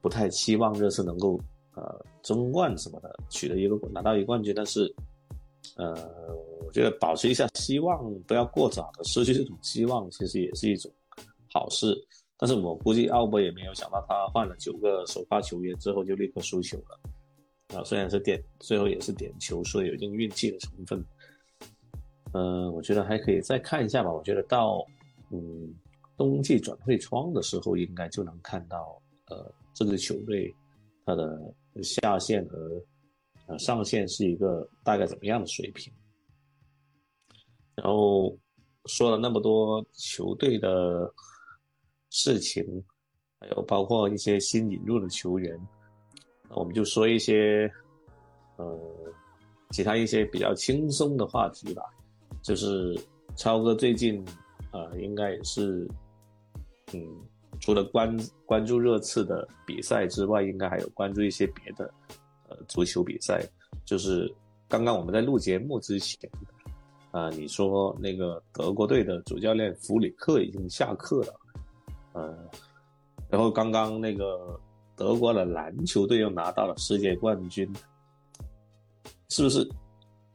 不太期望热刺能够呃争冠什么的，取得一个拿到一个冠军，但是，呃，我觉得保持一下希望，不要过早的失去这种希望，其实也是一种好事。但是我估计奥博也没有想到，他换了九个首发球员之后就立刻输球了。啊，虽然是点，最后也是点球，所以有一定运气的成分。呃，我觉得还可以再看一下吧。我觉得到嗯冬季转会窗的时候，应该就能看到呃这支球队它的下限和呃上限是一个大概怎么样的水平。然后说了那么多球队的事情，还有包括一些新引入的球员。那我们就说一些，呃，其他一些比较轻松的话题吧。就是超哥最近，呃，应该也是，嗯，除了关关注热刺的比赛之外，应该还有关注一些别的，呃，足球比赛。就是刚刚我们在录节目之前，啊、你说那个德国队的主教练弗里克已经下课了，呃，然后刚刚那个。德国的篮球队又拿到了世界冠军，是不是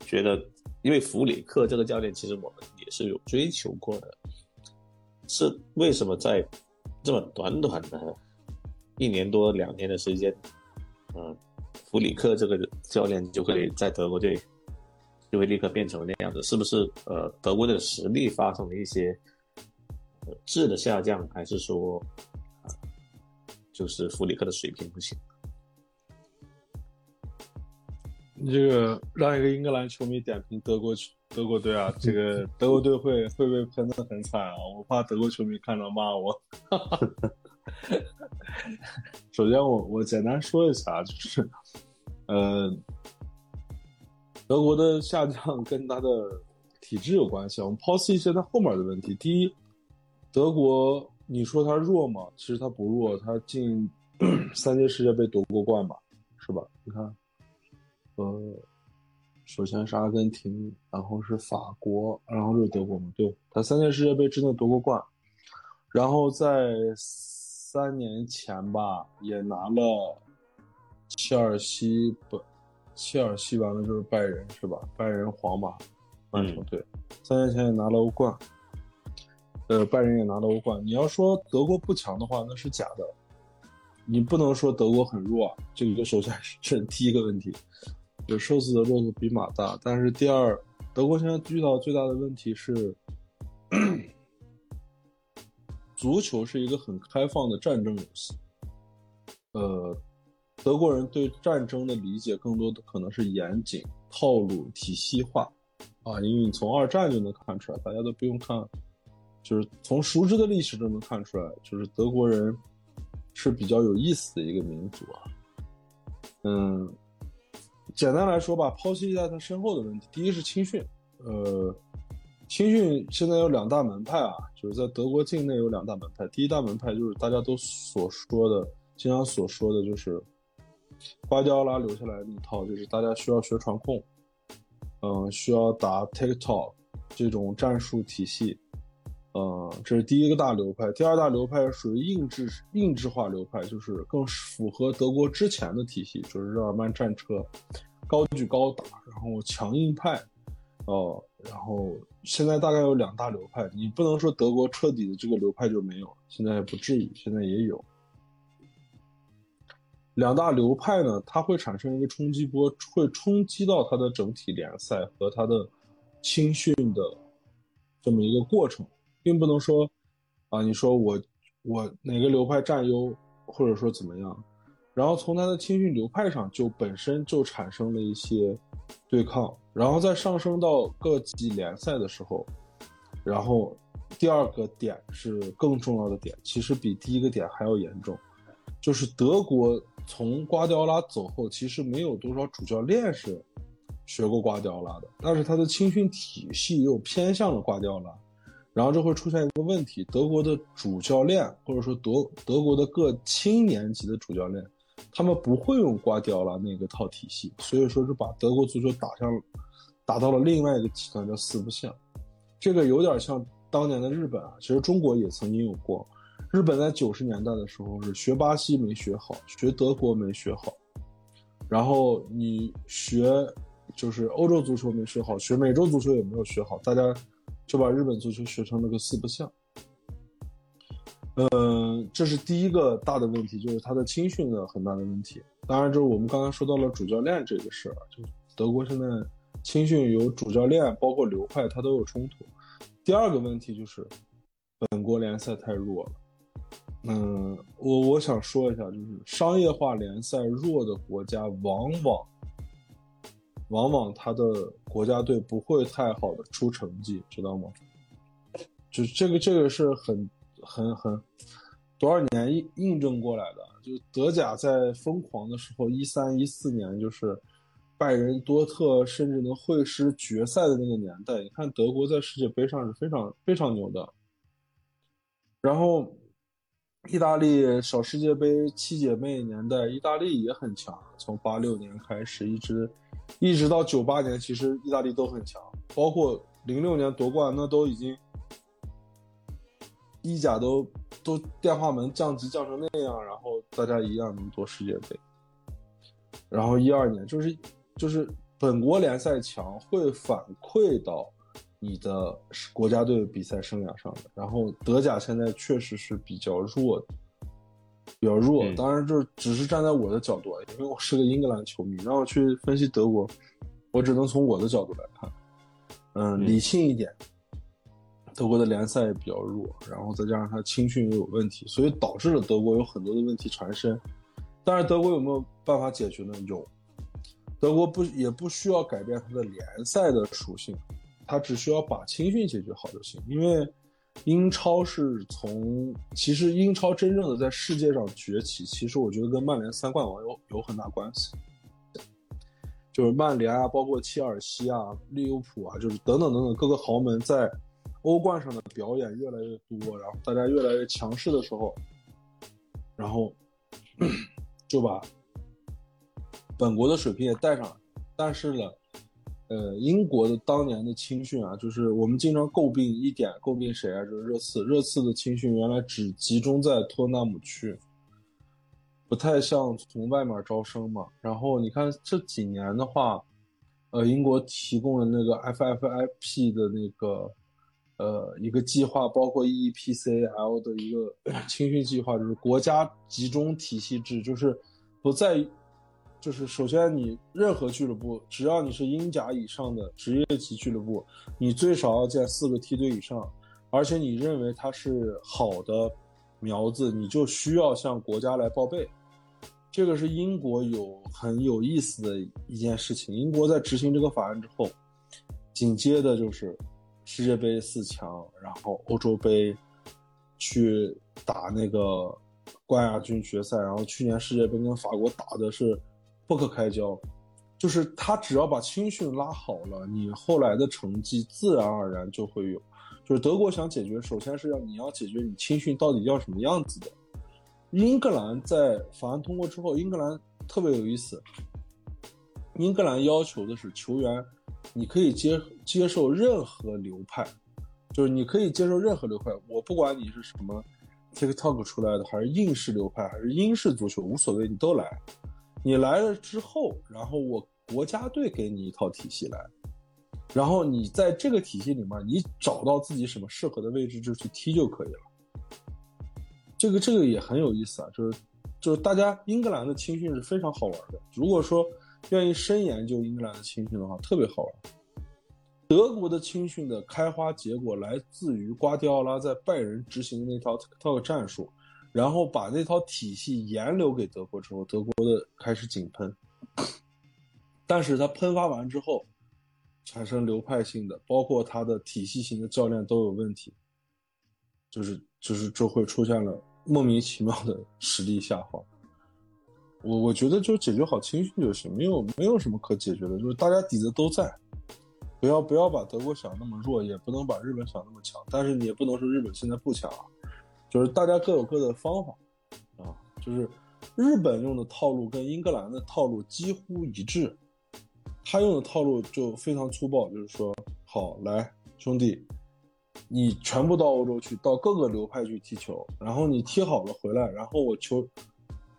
觉得？因为弗里克这个教练，其实我们也是有追求过的，是为什么在这么短短的一年多两年的时间，嗯，弗里克这个教练就会在德国队就会立刻变成那样子？是不是？呃，德国队的实力发生了一些质的下降，还是说？就是弗里克的水平不行。这个让一个英格兰球迷点评德国德国队啊，这个德国队会会被喷的很惨啊！我怕德国球迷看到骂我。首先，我我简单说一下，就是，呃，德国的下降跟他的体质有关系。我们剖析一些他后面的问题。第一，德国，你说他弱吗？其实他不弱，他进 三届世界杯夺过冠吧，是吧？你看。呃，首先是阿根廷，然后是法国，然后就是德国嘛。对，他三届世界杯之内夺过冠，然后在三年前吧，也拿了切尔西不，切尔西完了就是拜仁是吧？拜仁、皇马，曼城对，三年前也拿了欧冠，呃，拜仁也拿了欧冠。你要说德国不强的话，那是假的，你不能说德国很弱，这一个首先是第一个问题。有瘦死的骆驼比马大，但是第二，德国现在遇到最大的问题是，足球是一个很开放的战争游戏。呃，德国人对战争的理解更多的可能是严谨、套路、体系化啊，因为你从二战就能看出来，大家都不用看，就是从熟知的历史都能看出来，就是德国人是比较有意思的一个民族啊，嗯。简单来说吧，抛弃在他身后的问题，第一是青训，呃，青训现在有两大门派啊，就是在德国境内有两大门派。第一大门派就是大家都所说的，经常所说的就是瓜迪奥拉留下来那套，就是大家需要学传控，嗯，需要打 TikTok 这种战术体系。呃，这是第一个大流派，第二大流派属于硬质硬质化流派，就是更符合德国之前的体系，就是日耳曼战车，高举高打，然后强硬派，哦，然后现在大概有两大流派，你不能说德国彻底的这个流派就没有，现在也不至于，现在也有两大流派呢，它会产生一个冲击波，会冲击到它的整体联赛和它的青训的这么一个过程。并不能说，啊，你说我我哪个流派占优，或者说怎么样，然后从他的青训流派上就本身就产生了一些对抗，然后再上升到各级联赛的时候，然后第二个点是更重要的点，其实比第一个点还要严重，就是德国从瓜迪奥拉走后，其实没有多少主教练是学过瓜迪奥拉的，但是他的青训体系又偏向了瓜迪奥拉。然后这会出现一个问题：德国的主教练，或者说德德国的各青年级的主教练，他们不会用瓜迪奥拉那个套体系，所以说是把德国足球打上，打到了另外一个极端，叫四不像。这个有点像当年的日本啊，其实中国也曾经有过。日本在九十年代的时候是学巴西没学好，学德国没学好，然后你学就是欧洲足球没学好，学美洲足球也没有学好，大家。就把日本足球学成了个四不像，嗯，这是第一个大的问题，就是他的青训的很大的问题。当然，就是我们刚才说到了主教练这个事儿，就德国现在青训有主教练，包括流派，它都有冲突。第二个问题就是本国联赛太弱了。嗯，我我想说一下，就是商业化联赛弱的国家，往往。往往他的国家队不会太好的出成绩，知道吗？就这个，这个是很、很、很多少年印印证过来的。就德甲在疯狂的时候，一三一四年，就是拜仁、多特甚至能会师决赛的那个年代。你看德国在世界杯上是非常非常牛的。然后，意大利小世界杯七姐妹年代，意大利也很强，从八六年开始一直。一直到九八年，其实意大利都很强，包括零六年夺冠，那都已经意甲都都电话门降级降成那样，然后大家一样能夺世界杯。然后一二年就是就是本国联赛强会反馈到你的国家队比赛生涯上的，然后德甲现在确实是比较弱的。比较弱，当然就是只是站在我的角度，因为我是个英格兰球迷，让我去分析德国，我只能从我的角度来看，嗯，理性一点，德国的联赛也比较弱，然后再加上他青训也有问题，所以导致了德国有很多的问题缠身。但是德国有没有办法解决呢？有，德国不也不需要改变它的联赛的属性，它只需要把青训解决好就行。因为英超是从其实英超真正的在世界上崛起，其实我觉得跟曼联三冠王有有很大关系。就是曼联啊，包括切尔西啊、利物浦啊，就是等等等等各个豪门在欧冠上的表演越来越多，然后大家越来越强势的时候，然后就把本国的水平也带上来。但是呢，呃，英国的当年的青训啊，就是我们经常诟病一点，诟病谁啊？就是热刺，热刺的青训原来只集中在托纳姆区。不太像从外面招生嘛，然后你看这几年的话，呃，英国提供的那个 FFIP 的那个，呃，一个计划，包括 EPCL 的一个青训计划，就是国家集中体系制，就是不再，就是首先你任何俱乐部，只要你是英甲以上的职业级俱乐部，你最少要建四个梯队以上，而且你认为它是好的苗子，你就需要向国家来报备。这个是英国有很有意思的一件事情。英国在执行这个法案之后，紧接着就是世界杯四强，然后欧洲杯去打那个冠亚军决赛，然后去年世界杯跟法国打的是不可开交。就是他只要把青训拉好了，你后来的成绩自然而然就会有。就是德国想解决，首先是要你要解决你青训到底要什么样子的。英格兰在法案通过之后，英格兰特别有意思。英格兰要求的是球员，你可以接接受任何流派，就是你可以接受任何流派。我不管你是什么 TikTok 出来的，还是硬式流派，还是英式足球，无所谓，你都来。你来了之后，然后我国家队给你一套体系来，然后你在这个体系里面，你找到自己什么适合的位置就去踢就可以了。这个这个也很有意思啊，就是就是大家英格兰的青训是非常好玩的。如果说愿意深研究英格兰的青训的话，特别好玩。德国的青训的开花结果来自于瓜迪奥拉在拜仁执行的那套套战术，然后把那套体系沿流给德国之后，德国的开始井喷。但是他喷发完之后，产生流派性的，包括他的体系型的教练都有问题，就是就是就会出现了。莫名其妙的实力下滑，我我觉得就解决好青训就行，没有没有什么可解决的，就是大家底子都在，不要不要把德国想那么弱，也不能把日本想那么强，但是你也不能说日本现在不强，就是大家各有各的方法，啊，就是日本用的套路跟英格兰的套路几乎一致，他用的套路就非常粗暴，就是说好来兄弟。你全部到欧洲去，到各个流派去踢球，然后你踢好了回来，然后我球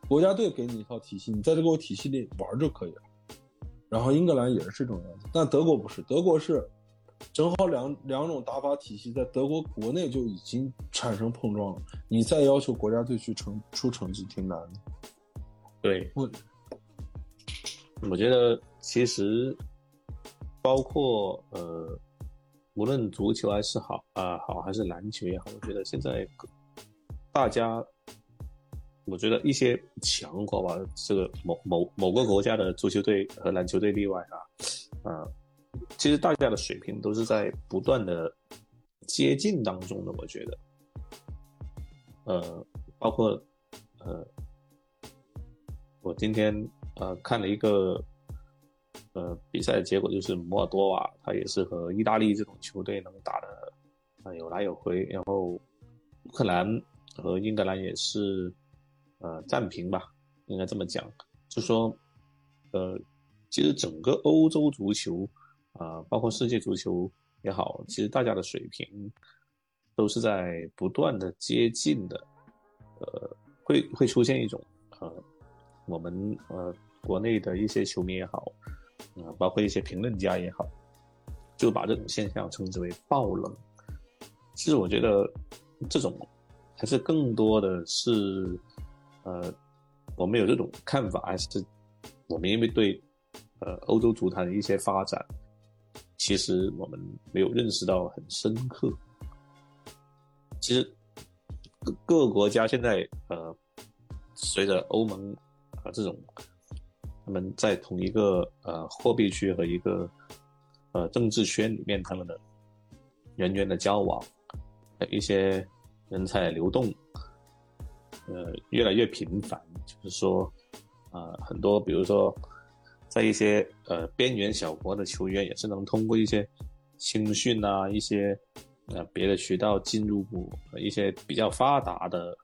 国家队给你一套体系，你在这个体系里玩就可以了。然后英格兰也是这种样子，但德国不是，德国是正好两两种打法体系在德国国内就已经产生碰撞了，你再要求国家队去成出成绩挺难的。对，我我觉得其实包括呃。无论足球还是好啊好还是篮球也好，我觉得现在大家，我觉得一些强国吧，这个某某某个国家的足球队和篮球队例外啊，啊，其实大家的水平都是在不断的接近当中的。我觉得，呃，包括呃，我今天呃看了一个。呃，比赛的结果就是摩尔多瓦，他也是和意大利这种球队能打的啊有来有回，然后乌克兰和英格兰也是呃战平吧，应该这么讲，就说呃，其实整个欧洲足球啊，包括世界足球也好，其实大家的水平都是在不断的接近的，呃，会会出现一种呃，我们呃国内的一些球迷也好。啊，包括一些评论家也好，就把这种现象称之为“爆冷”。其实我觉得，这种还是更多的是，呃，我们有这种看法，还是我们因为对呃欧洲足坛的一些发展，其实我们没有认识到很深刻。其实各各个国家现在呃，随着欧盟啊这种。他们在同一个呃货币区和一个呃政治圈里面，他们的人员的交往，一些人才流动，呃，越来越频繁。就是说，啊，很多比如说，在一些呃边缘小国的球员，也是能通过一些青训啊，一些呃别的渠道进入一些比较发达的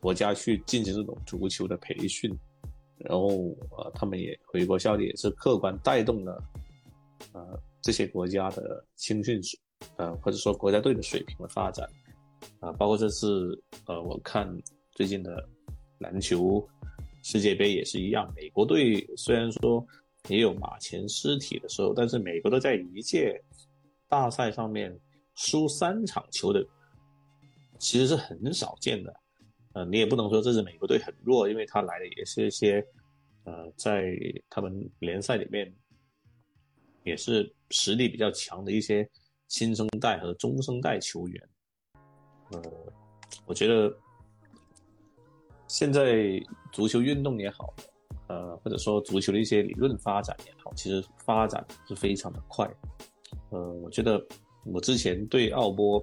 国家去进行这种足球的培训。然后，呃，他们也回国效力，也是客观带动了，呃，这些国家的青训，呃，或者说国家队的水平的发展，啊，包括这次，呃，我看最近的篮球世界杯也是一样，美国队虽然说也有马前尸体的时候，但是美国队在一届大赛上面输三场球的，其实是很少见的。呃，你也不能说这支美国队很弱，因为他来的也是一些，呃，在他们联赛里面也是实力比较强的一些新生代和中生代球员。呃，我觉得现在足球运动也好，呃，或者说足球的一些理论发展也好，其实发展是非常的快。呃，我觉得我之前对奥波。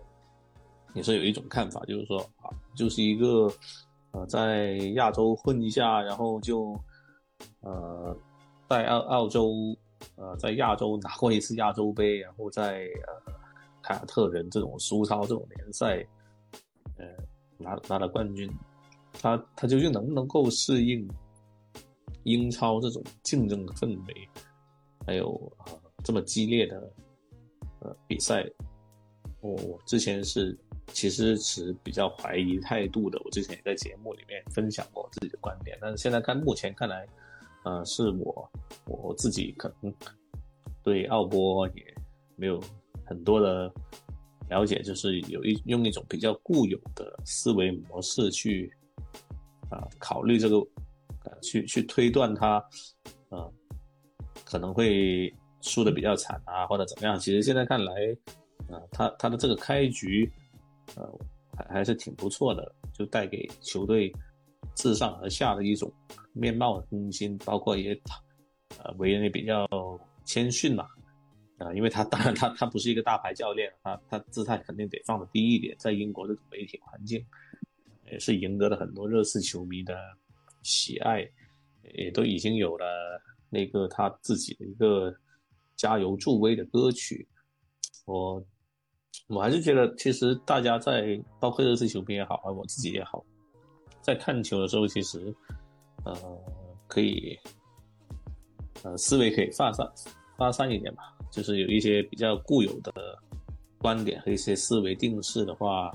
也是有一种看法，就是说啊，就是一个呃，在亚洲混一下，然后就呃，在澳澳洲呃，在亚洲拿过一次亚洲杯，然后在呃凯尔特人这种苏超这种联赛，呃，拿拿了冠军，他他究竟能不能够适应英超这种竞争的氛围，还有啊这么激烈的呃比赛，我我之前是。其实持比较怀疑态度的，我之前也在节目里面分享过自己的观点，但是现在看目前看来，呃，是我我自己可能对奥波也没有很多的了解，就是有一用一种比较固有的思维模式去啊考虑这个，啊，去去推断他，啊，可能会输的比较惨啊，或者怎么样？其实现在看来，啊，他他的这个开局。呃，还还是挺不错的，就带给球队自上而下的一种面貌的更新，包括也呃为人也比较谦逊嘛，啊，因为他当然他他不是一个大牌教练，他他姿态肯定得放的低一点，在英国这种媒体环境，也是赢得了很多热刺球迷的喜爱，也都已经有了那个他自己的一个加油助威的歌曲，我。我还是觉得，其实大家在包括热刺球迷也好，而我自己也好，在看球的时候，其实，呃，可以，呃，思维可以发散发散一点吧。就是有一些比较固有的观点和一些思维定式的话，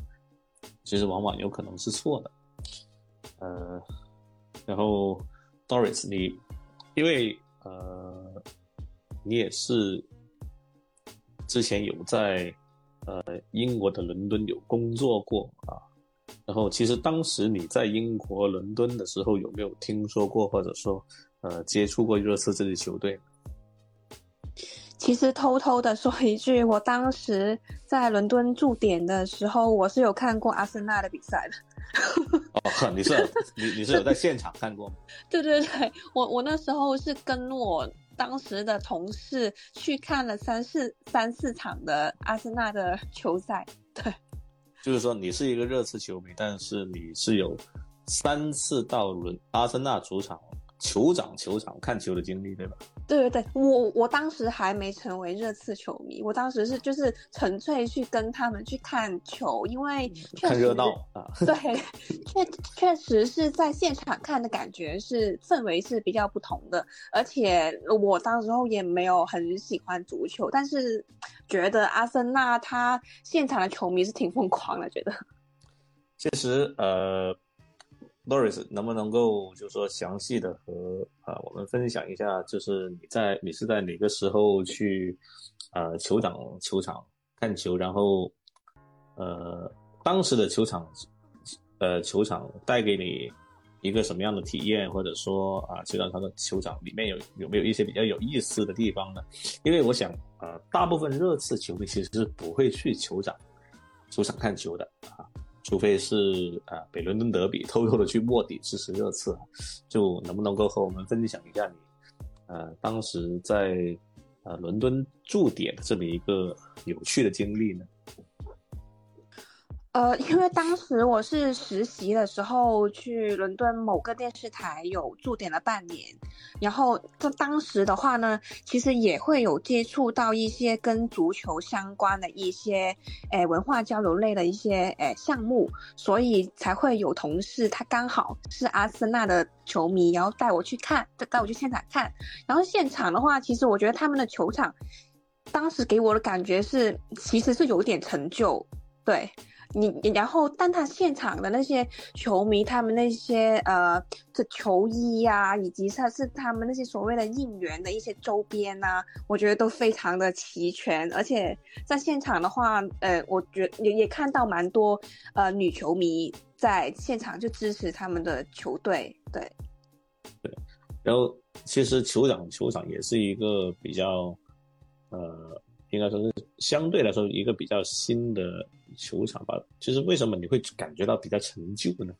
其实往往有可能是错的。呃，然后 Doris，你因为呃，你也是之前有在。呃，英国的伦敦有工作过啊，然后其实当时你在英国伦敦的时候，有没有听说过或者说呃接触过热刺这支球队？其实偷偷的说一句，我当时在伦敦驻点的时候，我是有看过阿森纳的比赛的。哦，你是你你是有在现场看过吗？对对对，我我那时候是跟我。当时的同事去看了三四三四场的阿森纳的球赛，对，就是说你是一个热刺球迷，但是你是有三次到伦阿森纳主场。酋长球场看球的经历，对吧？对对对，我我当时还没成为热刺球迷，我当时是就是纯粹去跟他们去看球，因为看热闹啊。对，确确实是在现场看的感觉是氛围是比较不同的，而且我当时候也没有很喜欢足球，但是觉得阿森纳他现场的球迷是挺疯狂的，觉得。其实呃。Doris，能不能够就是说详细的和啊我们分享一下，就是你在你是在哪个时候去啊球场球场看球，然后呃当时的球场呃球场带给你一个什么样的体验，或者说啊球场上的球场里面有有没有一些比较有意思的地方呢？因为我想啊大部分热刺球迷其实是不会去球场球场看球的啊。除非是啊北伦敦德比 偷偷的去卧底支持热刺，就能不能够和我们分享一下你呃当时在呃伦敦驻点的这么一个有趣的经历呢？呃，因为当时我是实习的时候去伦敦某个电视台有驻点了半年，然后在当时的话呢，其实也会有接触到一些跟足球相关的一些诶文化交流类的一些诶项目，所以才会有同事他刚好是阿森纳的球迷，然后带我去看，带我去现场看，然后现场的话，其实我觉得他们的球场当时给我的感觉是其实是有点陈旧，对。你然后，但他现场的那些球迷，他们那些呃，这球衣呀，以及他是他们那些所谓的应援的一些周边呐，我觉得都非常的齐全。而且在现场的话，呃，我觉也也看到蛮多呃女球迷在现场就支持他们的球队。对，对。然后其实球场球场也是一个比较呃。应该说是相对来说一个比较新的球场吧。其实为什么你会感觉到比较陈旧呢？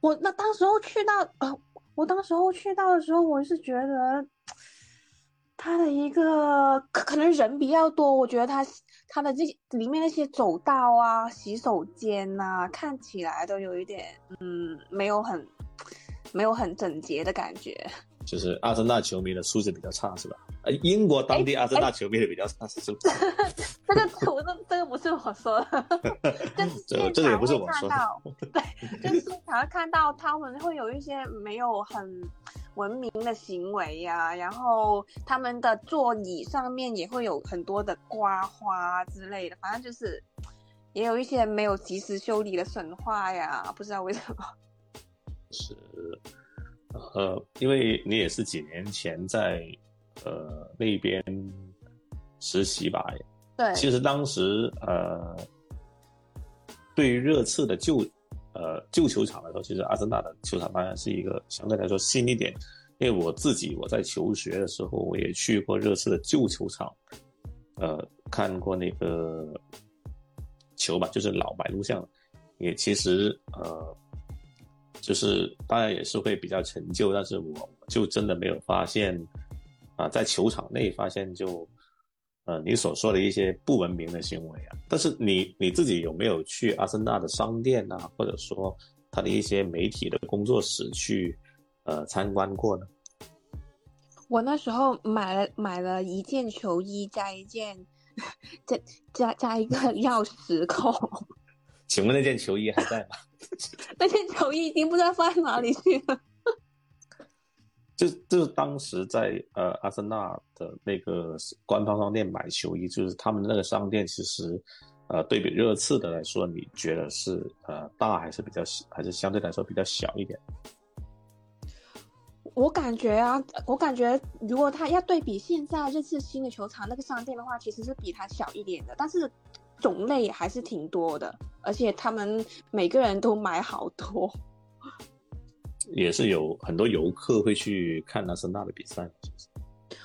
我那当时候去到呃，我当时候去到的时候，我是觉得他的一个可可能人比较多，我觉得他他的这里面那些走道啊、洗手间呐，看起来都有一点嗯，没有很没有很整洁的感觉。就是阿森纳球迷的素质比较差，是吧？呃，英国当地阿森纳球迷的比较差，是不是？这个图这这个不是我说的，这这个也不是我说的。对，就是经常看到他们会有一些没有很文明的行为呀，然后他们的座椅上面也会有很多的刮花之类的，反正就是也有一些没有及时修理的损坏呀，不知道为什么。是。呃，因为你也是几年前在呃那边实习吧？对。其实当时呃，对于热刺的旧呃旧球场来说，其实阿森纳的球场当然是一个相对来说新一点。因为我自己我在求学的时候，我也去过热刺的旧球场，呃，看过那个球吧，就是老白录像，也其实呃。就是当然也是会比较陈旧，但是我就真的没有发现，啊，在球场内发现就，呃，你所说的一些不文明的行为啊。但是你你自己有没有去阿森纳的商店啊，或者说他的一些媒体的工作室去，呃，参观过呢？我那时候买了买了一件球衣加一件，加加加一个钥匙扣。请问那件球衣还在吗？那件球衣已经不知道放在哪里去了。就就是当时在呃阿森纳的那个官方商店买球衣，就是他们那个商店其实，呃，对比热刺的来说，你觉得是呃大还是比较小，还是相对来说比较小一点？我感觉啊，我感觉如果他要对比现在这次新的球场那个商店的话，其实是比它小一点的，但是。种类还是挺多的，而且他们每个人都买好多，也是有很多游客会去看阿森纳的比赛。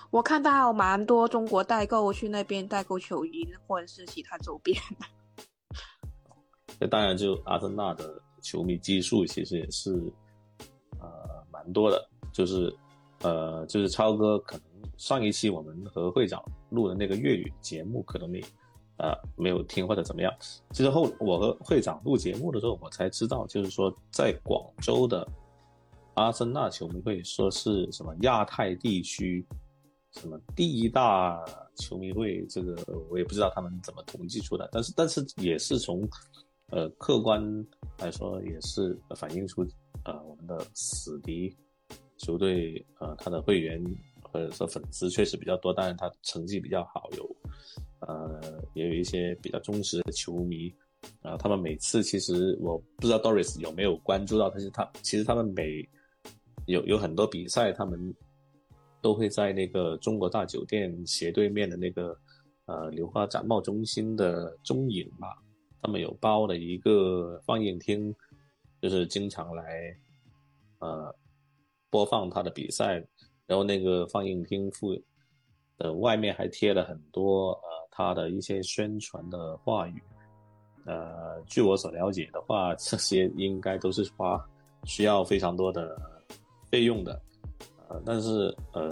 我看到蛮多中国代购去那边代购球衣或者是其他周边。那 当然，就阿森纳的球迷基数其实也是呃蛮多的，就是呃就是超哥可能上一期我们和会长录的那个粤语节目，可能你。呃，没有听或者怎么样。其实后我和会长录节目的时候，我才知道，就是说在广州的阿森纳球迷会说是什么亚太地区什么第一大球迷会，这个我也不知道他们怎么统计出来。但是但是也是从呃客观来说，也是反映出呃我们的死敌球队呃他的会员或者说粉丝确实比较多，当然他成绩比较好有。呃，也有一些比较忠实的球迷，啊，他们每次其实我不知道 Doris 有没有关注到，但是他其实他们每有有很多比赛，他们都会在那个中国大酒店斜对面的那个呃流花展贸中心的中影吧，他们有包了一个放映厅，就是经常来呃播放他的比赛，然后那个放映厅附的外面还贴了很多呃。他的一些宣传的话语，呃，据我所了解的话，这些应该都是花需要非常多的备用的，呃，但是呃，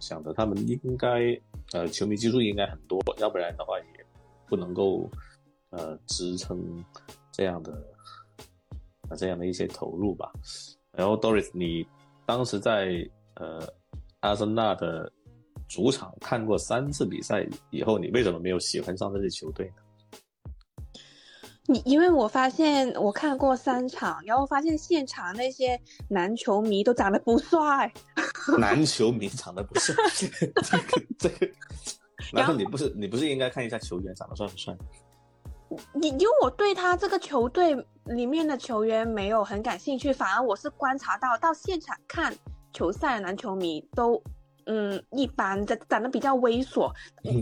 想着他们应该呃球迷基数应该很多，要不然的话也不能够呃支撑这样的呃这样的一些投入吧。然后 Doris，你当时在呃阿森纳的主场看过三次比赛以后，你为什么没有喜欢上这支球队呢？你因为我发现我看过三场，然后发现现场那些男球迷都长得不帅。男球迷长得不帅，这个这个，然后你不是你不是应该看一下球员长得帅不帅？你因为我对他这个球队里面的球员没有很感兴趣，反而我是观察到到现场看球赛的男球迷都。嗯，一般长长得比较猥琐，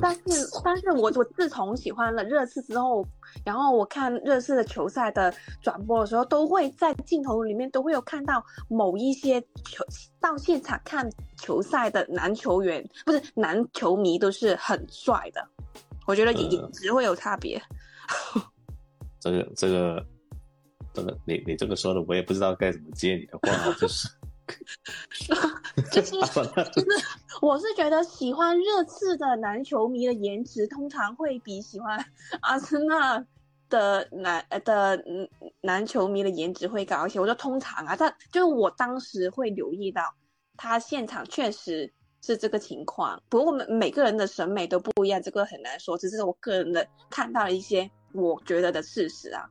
但是但是我我自从喜欢了热刺之后，然后我看热刺的球赛的转播的时候，都会在镜头里面都会有看到某一些球到现场看球赛的男球员，不是男球迷都是很帅的，我觉得颜值会有差别。这个这个这个你你这个说的我也不知道该怎么接你的话，就是。就是 就是，我是觉得喜欢热刺的男球迷的颜值通常会比喜欢阿森纳的男的男球迷的颜值会高一些。我说通常啊，但就是我当时会留意到他现场确实是这个情况。不过我们每个人的审美都不一样，这个很难说，只是我个人的看到了一些我觉得的事实啊。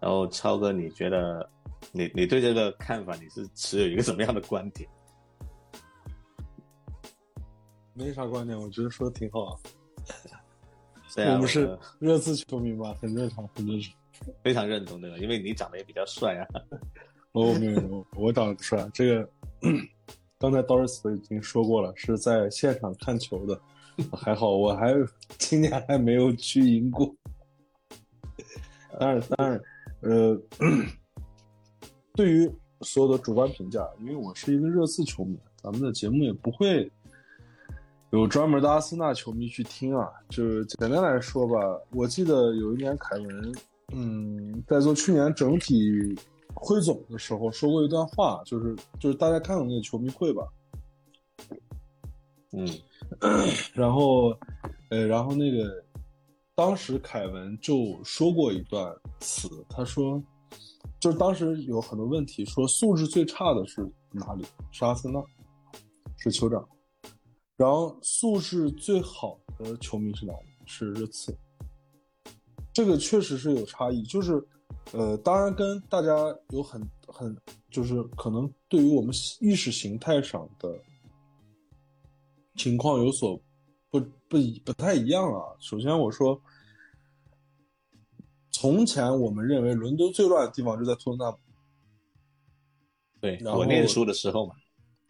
然后超哥，你觉得？你你对这个看法，你是持有一个什么样的观点？没啥观点，我觉得说的挺好。啊我们是热刺球迷嘛，很正常，很正常。非常认同这个，因为你长得也比较帅啊。哦，没有，我长得不帅。这个刚才 Doris 已经说过了，是在现场看球的，还好，我还今年还没有去赢过。当然，当然，呃。对于所有的主观评价，因为我是一个热刺球迷，咱们的节目也不会有专门的阿森纳球迷去听啊。就是简单来说吧，我记得有一年凯文，嗯，在做去年整体汇总的时候说过一段话，就是就是大家看过那个球迷会吧，嗯，然后呃，然后那个当时凯文就说过一段词，他说。就是当时有很多问题，说素质最差的是哪里？是阿森纳，是酋长。然后素质最好的球迷是哪里？是热刺。这个确实是有差异，就是，呃，当然跟大家有很很，就是可能对于我们意识形态上的情况有所不不不太一样啊。首先我说。从前我们认为伦敦最乱的地方就在托特纳姆。对，我念书的时候嘛。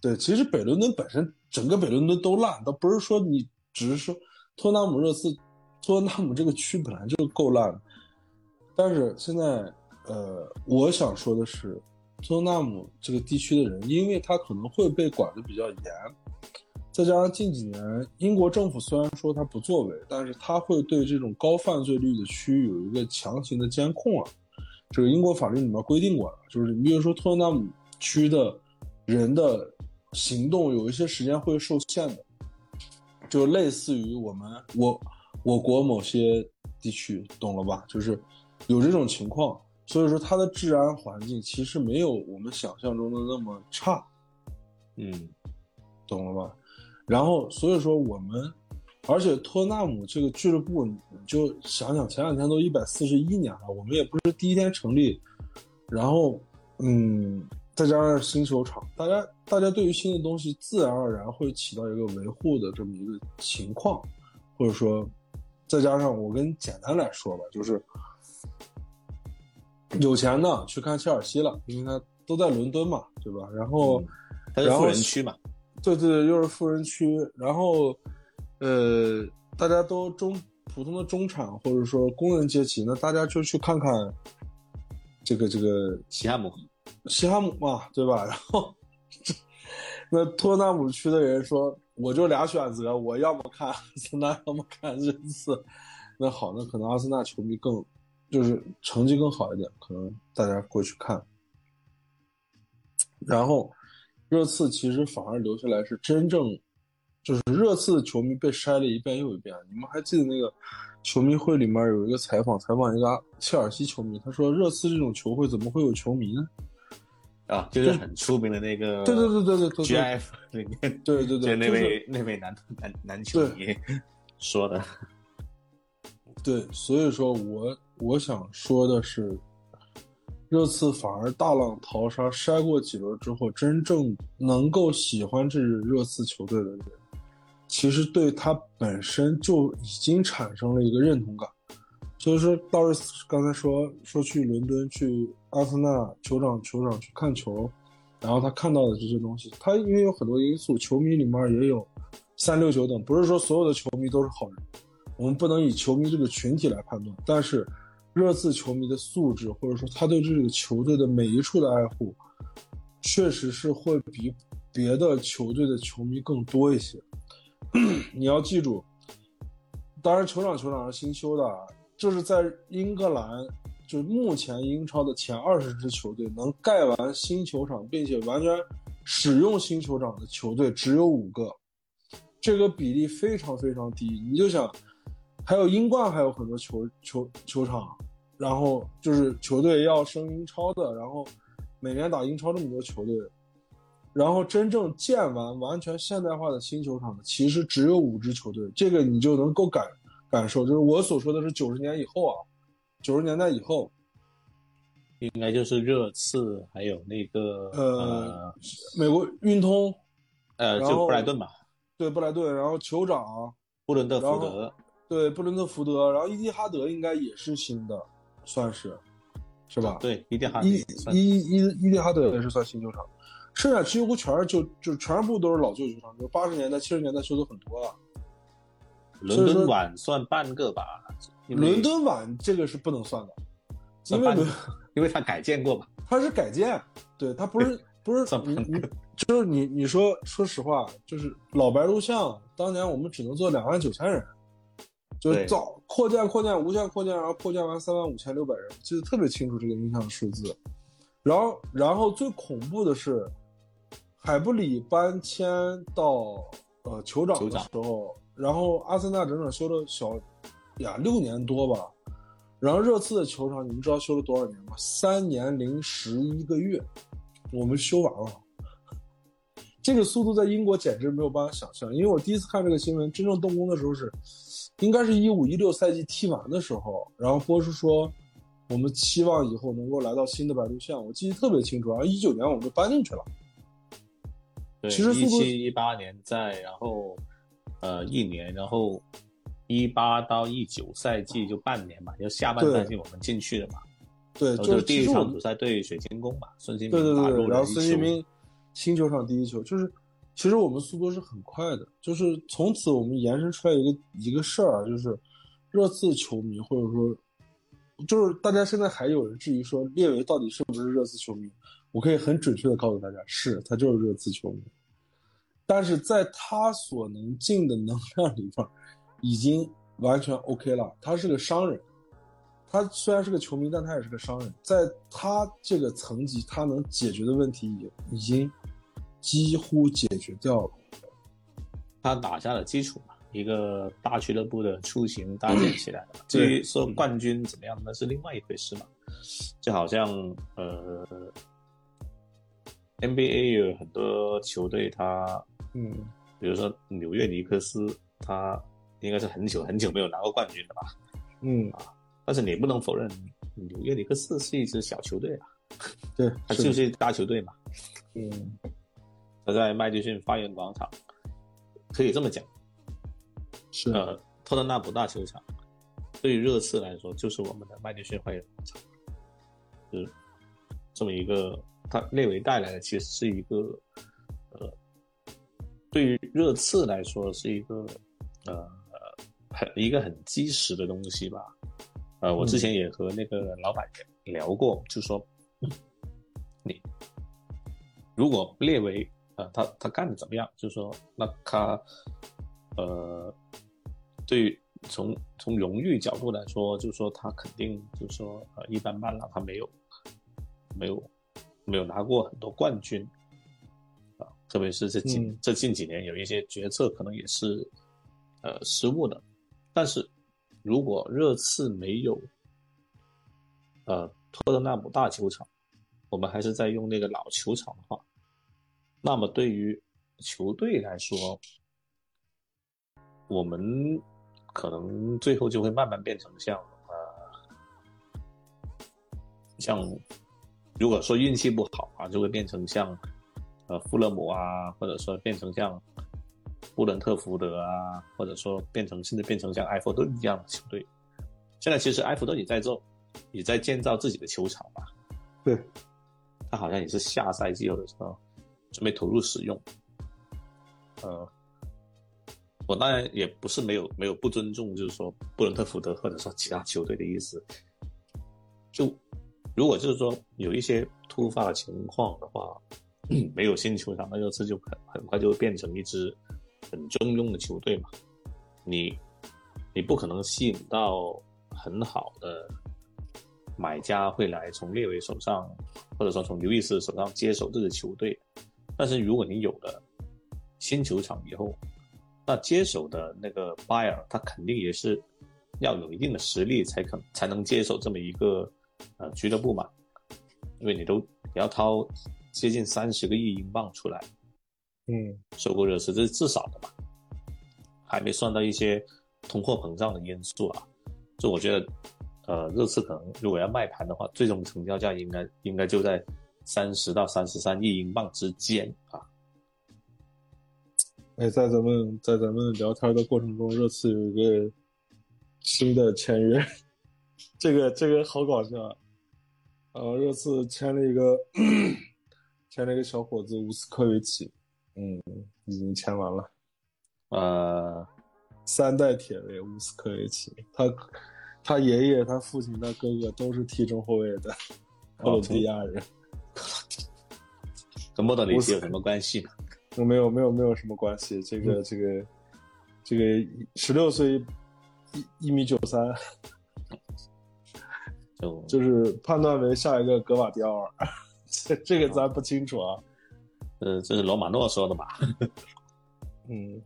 对，其实北伦敦本身整个北伦敦都烂，倒不是说你只是说托纳姆热刺，托纳姆这个区本来就够烂。但是现在，呃，我想说的是，托纳姆这个地区的人，因为他可能会被管的比较严。再加上近几年，英国政府虽然说它不作为，但是它会对这种高犯罪率的区域有一个强行的监控啊。这个英国法律里面规定过了，就是你比如说托特纳姆区的人的行动有一些时间会受限的，就类似于我们我我国某些地区，懂了吧？就是有这种情况，所以说它的治安环境其实没有我们想象中的那么差。嗯，懂了吧？然后，所以说我们，而且托纳姆这个俱乐部，你就想想，前两天都一百四十一年了，我们也不是第一天成立，然后，嗯，再加上新球场，大家大家对于新的东西，自然而然会起到一个维护的这么一个情况，或者说，再加上我跟简单来说吧，就是有钱的去看切尔西了，因为他都在伦敦嘛，对吧？然后，他是富人区嘛。对对，又是富人区，然后，呃，大家都中普通的中产或者说工人阶级，那大家就去看看这个这个西汉姆，西汉姆嘛，对吧？然后，那托纳姆区的人说，我就俩选择，我要么看阿森纳，要么看热刺。那好，那可能阿森纳球迷更就是成绩更好一点，可能大家过去看。然后，热刺其实反而留下来是真正，就是热刺的球迷被筛了一遍又一遍。你们还记得那个球迷会里面有一个采访，采访一个切尔西球迷，他说热刺这种球会怎么会有球迷呢？啊，就是很出名的那个，对对对对对对，GIF 里面，对对对，就那位那位男男男球迷说的。对，所以说我我想说的是，热刺反而大浪淘沙，筛过几轮之后，真正能够喜欢这支热刺球队的人，其实对他本身就已经产生了一个认同感。所以说，道斯刚才说说去伦敦去阿森纳球场球场去看球，然后他看到的这些东西，他因为有很多因素，球迷里面也有三六九等，不是说所有的球迷都是好人，我们不能以球迷这个群体来判断。但是，热刺球迷的素质，或者说他对这个球队的每一处的爱护，确实是会比别的球队的球迷更多一些。你要记住，当然球场球场是新修的。这是在英格兰，就目前英超的前二十支球队能盖完新球场，并且完全使用新球场的球队只有五个，这个比例非常非常低。你就想，还有英冠还有很多球球球场，然后就是球队要升英超的，然后每年打英超这么多球队，然后真正建完完全现代化的新球场的，其实只有五支球队，这个你就能够感。感受就是我所说的是九十年以后啊，九十年代以后，应该就是热刺，还有那个呃，美国运通，呃，就布莱顿吧，对布莱顿，然后酋长布伦特福德，对布伦特福德，然后伊蒂哈德应该也是新的，算是，是吧？对，伊蒂哈德，伊伊伊伊蒂哈德也是算新球场，剩下几乎全是就就全部都是老旧球场，就八十年代七十年代修的很多了。伦敦碗算半个吧，伦敦碗这个是不能算的，因为因为它改建过嘛，它是改建，对，它不是 不是你你就是你你说说实话，就是老白鹿巷当年我们只能坐两万九千人，就是造扩建扩建无限扩建，然后扩建完三万五千六百人，记得特别清楚这个印象数字。然后然后最恐怖的是，海布里搬迁到呃酋长的时候。然后阿森纳整整修了小呀六年多吧，然后热刺的球场你们知道修了多少年吗？三年零十一个月，我们修完了。这个速度在英国简直没有办法想象，因为我第一次看这个新闻，真正动工的时候是，应该是一五一六赛季踢完的时候，然后波叔说我们期望以后能够来到新的白鹿巷，我记得特别清楚。然后一九年我们就搬进去了。对，其实一七一八年在，然后。呃，一年，然后一八到一九赛季就半年嘛，就下半赛季我们进去的嘛。对，就是第一场比赛对水晶宫嘛，孙兴民打入然后孙兴民新球场第一球，就是其实我们速度是很快的，就是从此我们延伸出来一个一个事儿，就是热刺球迷或者说就是大家现在还有人质疑说列维到底是不是热刺球迷，我可以很准确的告诉大家，是他就是热刺球迷。但是在他所能进的能量里边，已经完全 OK 了。他是个商人，他虽然是个球迷，但他也是个商人。在他这个层级，他能解决的问题已已经几乎解决掉了。他打下了基础嘛，一个大俱乐部的雏形搭建起来了。至于说冠军怎么样，那是另外一回事嘛。就好像呃，NBA 有很多球队，他。嗯，比如说纽约尼克斯，他应该是很久很久没有拿过冠军的吧？嗯啊，但是你不能否认，纽约尼克斯是一支小球队啊，对，他就是大球队嘛。嗯，他在麦迪逊花园广场，可以这么讲，是呃，托特纳姆大球场，对于热刺来说就是我们的麦迪逊花园广场，是这么一个，他列维带来的其实是一个，呃。对于热刺来说是一个，呃，很一个很基石的东西吧。呃，我之前也和那个老板聊过，就说，你如果列为，呃，他他干的怎么样？就是说那他，呃，对于从从荣誉角度来说，就是说他肯定就是说呃一般般了，他没有没有没有拿过很多冠军啊，特别是这近、嗯这近几年有一些决策可能也是呃失误的，但是如果热刺没有呃托特纳姆大球场，我们还是在用那个老球场的话，那么对于球队来说，我们可能最后就会慢慢变成像呃，像如果说运气不好啊，就会变成像呃富勒姆啊，或者说变成像布伦特福德啊，或者说变成甚至变成像埃弗顿一样的球队。现在其实埃弗顿也在做，也在建造自己的球场吧。对，他好像也是下赛季或者说准备投入使用。呃，我当然也不是没有没有不尊重，就是说布伦特福德或者说其他球队的意思。就如果就是说有一些突发的情况的话，没有新球场，那热刺就很很快就会变成一支很中庸的球队嘛。你你不可能吸引到很好的买家会来从列维手上，或者说从刘易斯手上接手这支球队。但是如果你有了新球场以后，那接手的那个 buyer 他肯定也是要有一定的实力才肯才能接手这么一个呃俱乐部嘛，因为你都你要掏接近三十个亿英镑出来。嗯。收购热刺，这是至少的嘛，还没算到一些通货膨胀的因素啊。就我觉得，呃，热刺可能如果要卖盘的话，最终成交价应该应该就在三十到三十三亿英镑之间啊。哎，在咱们在咱们聊天的过程中，热刺有一个新的签约，这个这个好搞笑啊！呃，热刺签了一个 签了一个小伙子乌斯科维奇，嗯，已经签完了，呃，三代铁卫乌斯科维奇，他他爷爷、他父亲、他哥哥都是踢中后卫的克罗地亚人，跟莫德里奇有什么关系呢？没有没有没有什么关系，这个、这个这个十六岁一一米九三。就就是判断为下一个格瓦迪奥尔，这这个咱不清楚啊。呃，这是罗马诺说的吧？嗯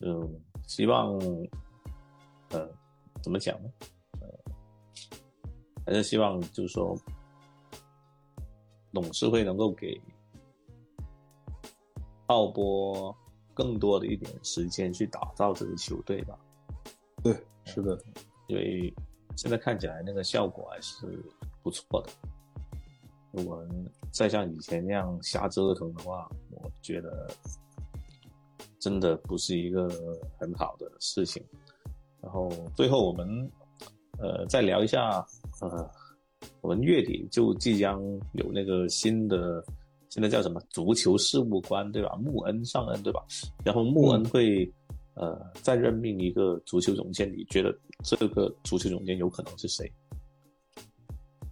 嗯，希望，呃，怎么讲呢？呃，还是希望就是说，董事会能够给奥波更多的一点时间去打造这支球队吧，对，是的，因为现在看起来那个效果还是不错的。如果再像以前那样瞎折腾的话，我觉得真的不是一个很好的事情。然后最后我们呃再聊一下，呃，我们月底就即将有那个新的，现在叫什么足球事务官对吧？穆恩上任对吧？然后穆恩会、呃再任命一个足球总监，你觉得这个足球总监有可能是谁？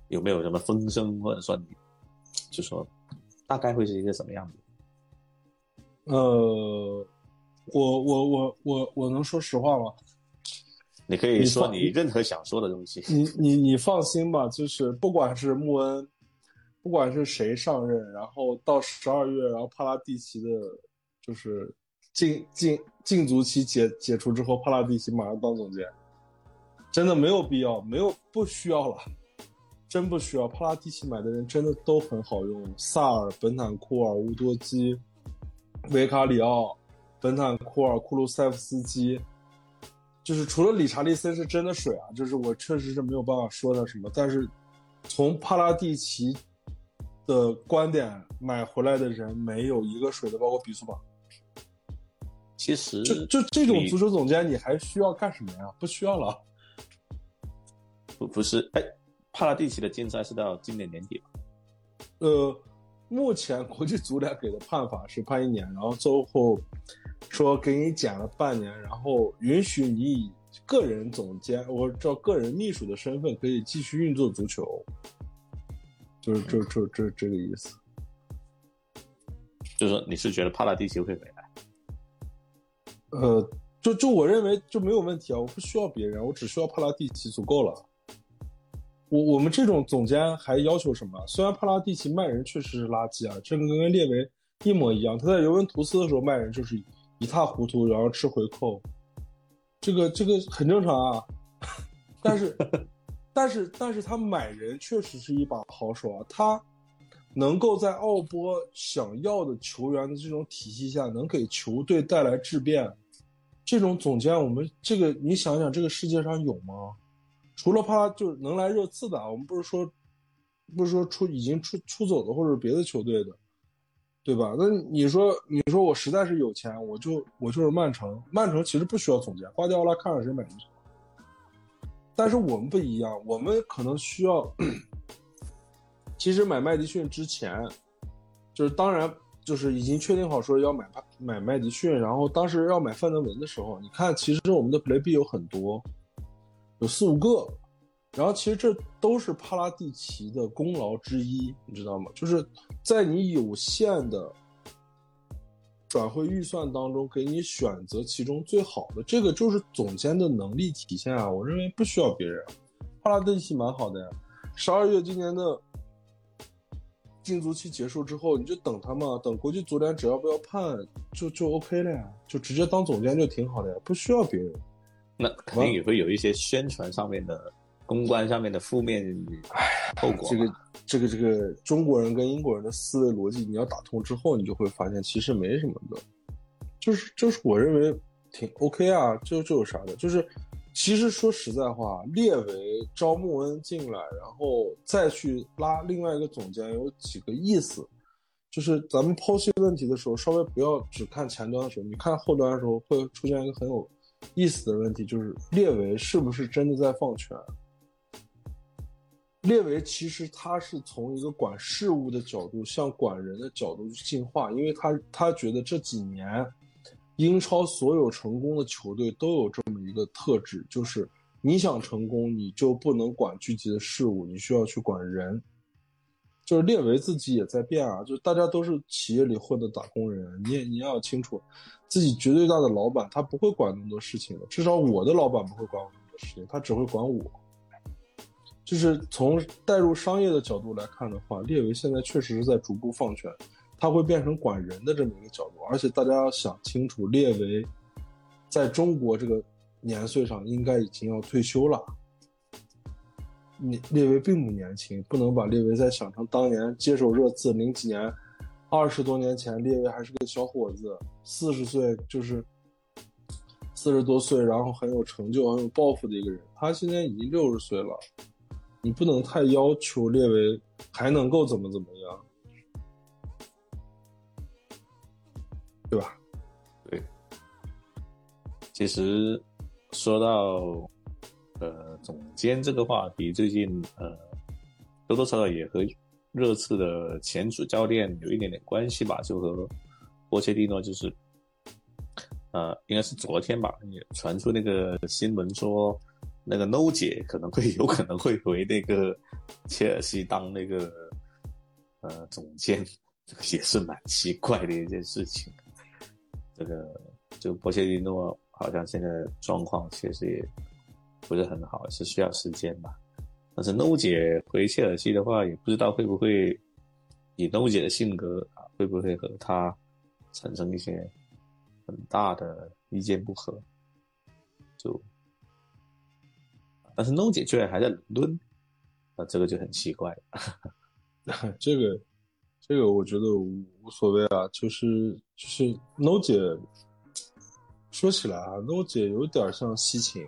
有没有什么风声，或者说你就说大概会是一个什么样子？呃，我我我我我能说实话吗？你可以说你任何想说的东西。你你你放心吧，就是不管是穆恩，不管是谁上任，然后到十二月，然后帕拉蒂奇的，就是禁禁禁足期解解除之后，帕拉蒂奇马上当总监，真的没有必要，没有不需要了，真不需要。帕拉蒂奇买的人真的都很好用，萨尔、本坦库尔、乌多基、维卡里奥、本坦库尔、库鲁塞夫斯基。就是除了理查利森是真的水啊，就是我确实是没有办法说他什么，但是从帕拉蒂奇的观点买回来的人没有一个水的，包括比苏马。其实就就这种足球总监，你还需要干什么呀？不需要了。不不是，哎，帕拉蒂奇的竞赛是到今年年底吧？呃，目前国际足联给的判法是判一年，然后最后说给你减了半年，然后允许你以个人总监或者个人秘书的身份可以继续运作足球，就是这这这这个意思。就是说你是觉得帕拉蒂奇会回来？呃，就就我认为就没有问题啊，我不需要别人，我只需要帕拉蒂奇足够了。我我们这种总监还要求什么？虽然帕拉蒂奇卖人确实是垃圾啊，这个跟列维一模一样。他在尤文图斯的时候卖人就是一一塌糊涂，然后吃回扣，这个这个很正常啊。但是但是但是他买人确实是一把好手啊，他能够在奥波想要的球员的这种体系下，能给球队带来质变。这种总监，我们这个你想想，这个世界上有吗？除了帕，就是能来热刺的，我们不是说，不是说出已经出出走的，或者别的球队的，对吧？那你说，你说我实在是有钱，我就我就是曼城，曼城其实不需要总监，瓜迪奥拉看上谁买谁。但是我们不一样，我们可能需要，其实买麦迪逊之前，就是当然。就是已经确定好说要买买麦迪逊，然后当时要买范德文的时候，你看其实我们的 play B 有很多，有四五个，然后其实这都是帕拉蒂奇的功劳之一，你知道吗？就是在你有限的转会预算当中给你选择其中最好的，这个就是总监的能力体现啊！我认为不需要别人，帕拉蒂奇蛮好的呀，十二月今年的。禁足期结束之后，你就等他嘛，等国际足联只要不要判，就就 OK 了呀，就直接当总监就挺好的呀，不需要别人。那肯定也会有一些宣传上面的、公关上面的负面后果。这个这个这个中国人跟英国人的思维逻辑，你要打通之后，你就会发现其实没什么的，就是就是我认为挺 OK 啊，这这有啥的，就是。其实说实在话，列维招穆恩进来，然后再去拉另外一个总监，有几个意思，就是咱们剖析问题的时候，稍微不要只看前端的时候，你看后端的时候会出现一个很有意思的问题，就是列维是不是真的在放权？列维其实他是从一个管事务的角度向管人的角度去进化，因为他他觉得这几年。英超所有成功的球队都有这么一个特质，就是你想成功，你就不能管具体的事物，你需要去管人。就是列维自己也在变啊，就大家都是企业里混的打工人，你也你要清楚，自己绝对大的老板他不会管那么多事情的，至少我的老板不会管我那么多事情，他只会管我。就是从带入商业的角度来看的话，列维现在确实是在逐步放权。他会变成管人的这么一个角度，而且大家要想清楚，列维在中国这个年岁上应该已经要退休了。列列维并不年轻，不能把列维再想成当年接手热刺零几年，二十多年前列维还是个小伙子，四十岁就是四十多岁，然后很有成就、很有抱负的一个人。他现在已经六十岁了，你不能太要求列维还能够怎么怎么样。对吧？对，其实说到呃总监这个话题，最近呃多多少少也和热刺的前主教练有一点点关系吧，就和波切蒂诺就是呃应该是昨天吧，也传出那个新闻说那个 No 姐可能会 有可能会回那个切尔西当那个呃总监，这个也是蛮奇怪的一件事情。这个就波切蒂诺好像现在状况其实也不是很好，是需要时间吧。但是 No 姐回切尔西的话，也不知道会不会以 No 姐的性格，会不会和他产生一些很大的意见不合。就，但是 No 姐居然还在伦敦，啊，这个就很奇怪。这个。这个我觉得无所谓啊，就是就是 No 姐，说起来啊，No 姐有点像西芹，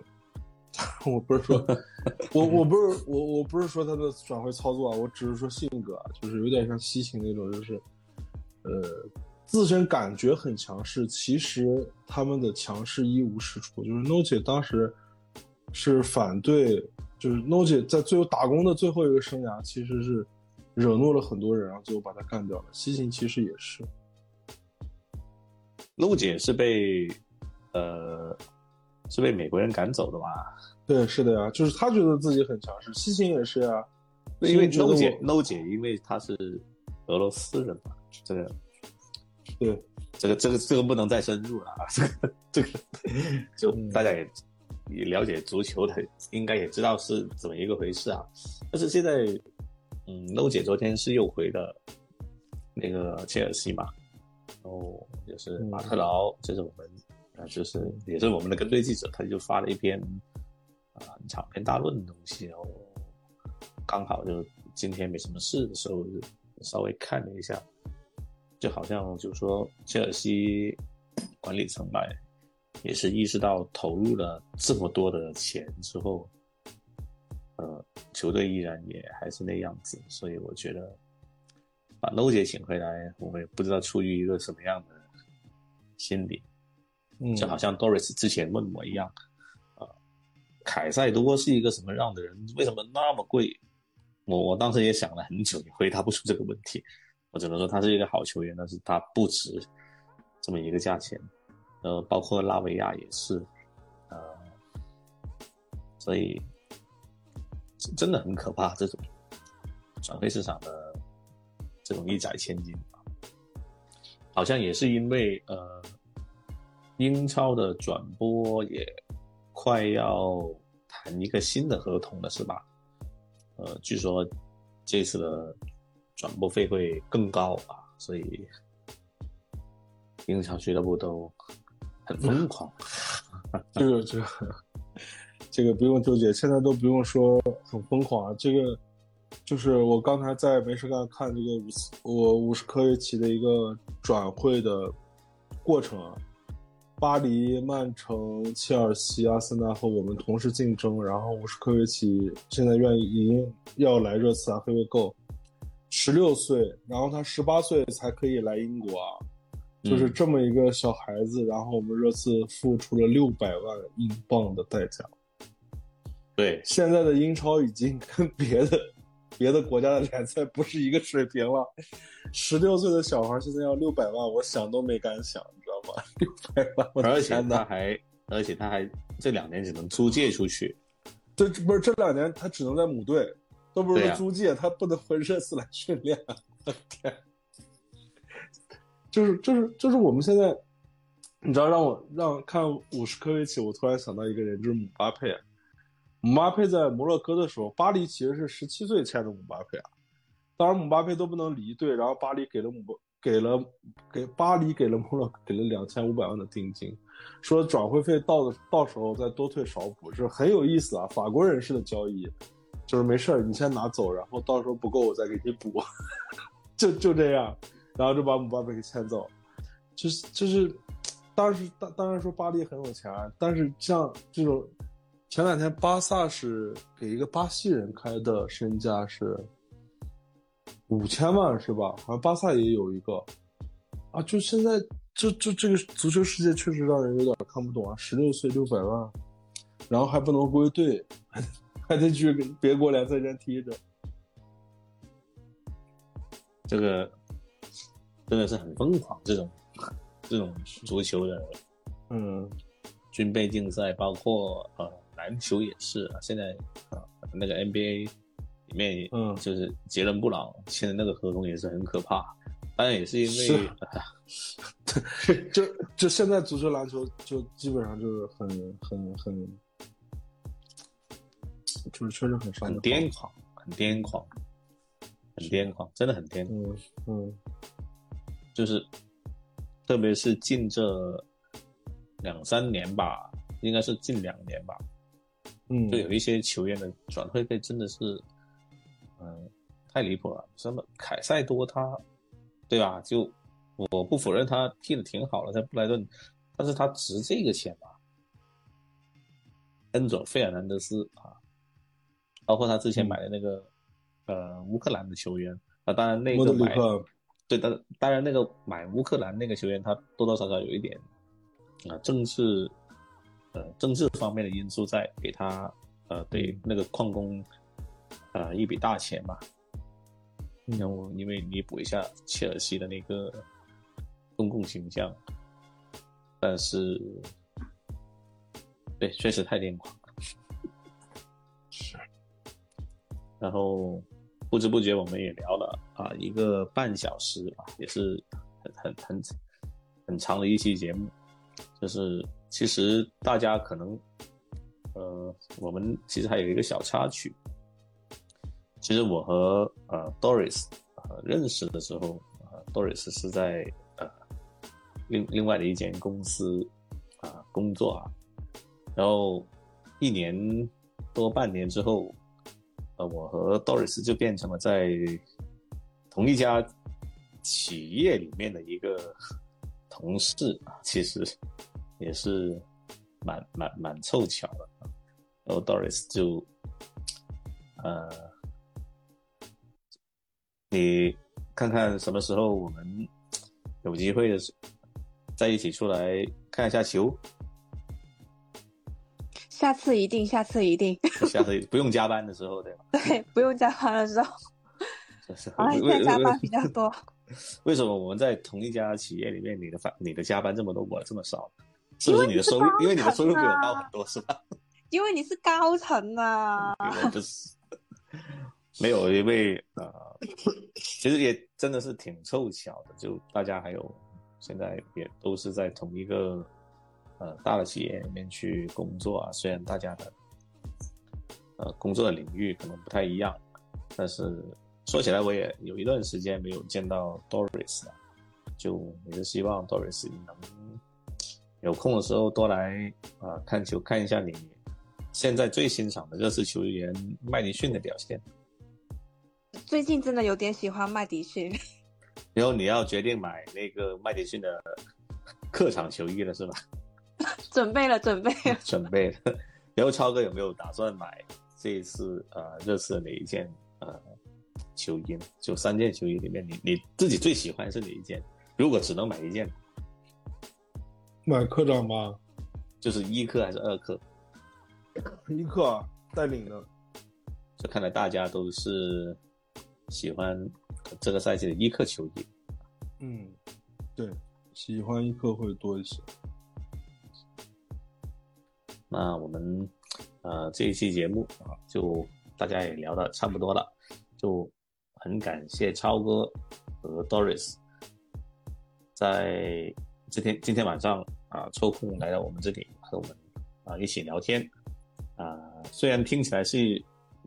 我不是说，我我不是我我不是说她的转会操作啊，我只是说性格啊，就是有点像西芹那种，就是呃自身感觉很强势，其实他们的强势一无是处。就是 No 姐当时是反对，就是 No 姐在最后打工的最后一个生涯，其实是。惹怒了很多人，然后最后把他干掉了。西芹其实也是，陆姐是被，呃，是被美国人赶走的吧？对，是的呀，就是他觉得自己很强势。西芹也是呀，因为陆姐，陆姐因为她是俄罗斯人嘛，这个对，这个这个这个不能再深入了啊，这个这个就大家也也了解足球的，应该也知道是怎么一个回事啊。但是现在，嗯，露姐昨天是又回了那个切尔西嘛，然后就是马特劳，就是我们啊，就是也是我们的跟队记者，他就发了一篇啊长篇大论的东西，然后刚好就今天没什么事的时候，稍微看了一下。就好像就是说，切尔西管理层吧，也是意识到投入了这么多的钱之后，呃，球队依然也还是那样子，所以我觉得把 l o 姐请回来，我们也不知道出于一个什么样的心理，嗯，就好像 Doris 之前问我一样，啊，凯塞多是一个什么样的人？为什么那么贵？我我当时也想了很久，也回答不出这个问题。我只能说他是一个好球员，但是他不值这么一个价钱。呃，包括拉维亚也是，呃，所以真的很可怕。这种转会市场的这种一载千金，好像也是因为呃，英超的转播也快要谈一个新的合同了，是吧？呃，据说这次的。转播费会更高啊，所以英超俱乐部都很疯狂。这个这个这个不用纠结，现在都不用说很疯狂啊。这个就是我刚才在没事干看这个五我五十科维奇的一个转会的过程啊。巴黎、曼城、切尔西、阿森纳和我们同时竞争，然后五十科维奇现在愿意已经要来热刺啊，会不会够？十六岁，然后他十八岁才可以来英国啊，就是这么一个小孩子，然后我们热刺付出了六百万英镑的代价。对，现在的英超已经跟别的别的国家的联赛不是一个水平了。十六岁的小孩现在要六百万，我想都没敢想，你知道吗？六百万，而且他还，而且他还这两年只能租借出去，这不是这两年他只能在母队。都不是租借，他不能回热刺来训练。天，就是就是就是我们现在，你知道让我让看五十科维奇，我突然想到一个人，就是姆巴佩。姆巴佩在摩洛哥的时候，巴黎其实是十七岁签的姆巴佩啊。当然姆巴佩都不能离队，然后巴黎给了姆给了给巴黎给了摩洛给了两千五百万的定金，说转会费到的到时候再多退少补，就是很有意思啊，法国人士的交易。就是没事儿，你先拿走，然后到时候不够我再给你补，就就这样，然后就把姆巴佩给签走，就是就是，当时当当然说巴黎很有钱，但是像这种，前两天巴萨是给一个巴西人开的身价是五千万是吧？好像巴萨也有一个，啊，就现在就就这个足球世界确实让人有点看不懂啊，十六岁六百万，然后还不能归队。还得去别国联赛上踢着，这个真的是很疯狂。这种这种足球的，嗯，军备竞赛，包括呃篮球也是啊。现在啊，那个 NBA 里面，嗯，就是杰伦布朗签的那个合同也是很可怕。当然也是因为，对，就就现在足球、篮球就基本上就是很很很。就是确实很很癫狂，很癫狂，很癫狂，真的很癫狂。嗯嗯，就是，特别是近这两三年吧，应该是近两年吧。嗯，就有一些球员的转会费真的是，嗯，太离谱了。什么凯塞多他，对吧？就我不否认他踢的挺好的，在布莱顿，但是他值这个钱吗？恩佐费尔南德斯啊。包括他之前买的那个，呃，乌克兰的球员啊，当然那个买，对，当当然那个买乌克兰那个球员，他多多少少有一点啊政治，呃，政治方面的因素在，给他呃对那个矿工，呃一笔大钱吧，然后因为弥补一下切尔西的那个公共形象，但是，对，确实太癫狂了。是。然后不知不觉我们也聊了啊一个半小时啊，也是很很很很长的一期节目，就是其实大家可能，呃，我们其实还有一个小插曲，其实我和呃 Doris 呃认识的时候，呃 Doris 是在呃另另外的一间公司啊工作啊，然后一年多半年之后。我和 Doris 就变成了在同一家企业里面的一个同事，其实也是蛮蛮蛮凑巧的。然后 Doris 就呃，你看看什么时候我们有机会的时在一起出来看一下球。下次一定，下次一定。下次不用加班的时候，对吧？对，不用加班的时候。啊，现在加班比较多。为什么我们在同一家企业里面，你的反你的加班这么多，我这么少？是不是你的收入？因为你的收入比我高很多，是吧？因为你是高层啊。不是，没有，因为呃，其实也真的是挺凑巧的，就大家还有现在也都是在同一个。呃，大的企业里面去工作啊，虽然大家的呃工作的领域可能不太一样，但是说起来，我也有一段时间没有见到 Doris 了，就也是希望 Doris 能有空的时候多来啊看球，看一下你现在最欣赏的热刺球员麦迪逊的表现。最近真的有点喜欢麦迪逊。然后你要决定买那个麦迪逊的客场球衣了，是吧？准备了，准备了，准备了。然后超哥有没有打算买这一次呃热刺的哪一件呃球衣？就三件球衣里面，你你自己最喜欢是哪一件？如果只能买一件，买科长吧，就是一克还是二克？一克带领的。这看来大家都是喜欢这个赛季的一克球衣。嗯，对，喜欢一克会多一些。那我们，呃，这一期节目啊，就大家也聊的差不多了，就很感谢超哥和 Doris，在今天今天晚上啊抽空来到我们这里和我们啊一起聊天，啊，虽然听起来是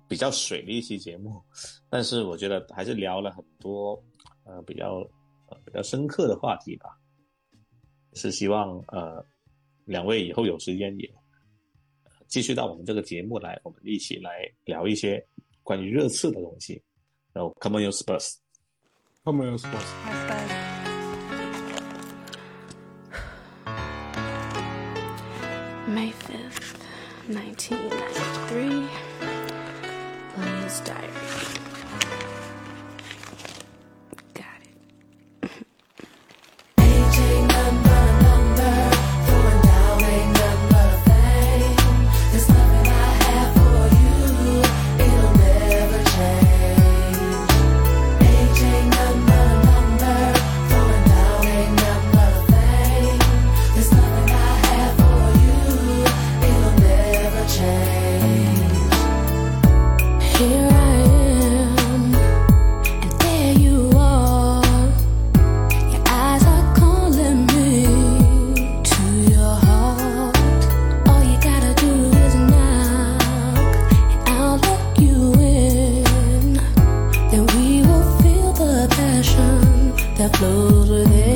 比较水的一期节目，但是我觉得还是聊了很多呃比较呃比较深刻的话题吧，是希望呃两位以后有时间也。继续到我们这个节目来，我们一起来聊一些关于热刺的东西。然后，Come on, you Spurs! Come on, you Spurs! May fifth, nineteen ninety-three. Williams Diary. Close with it.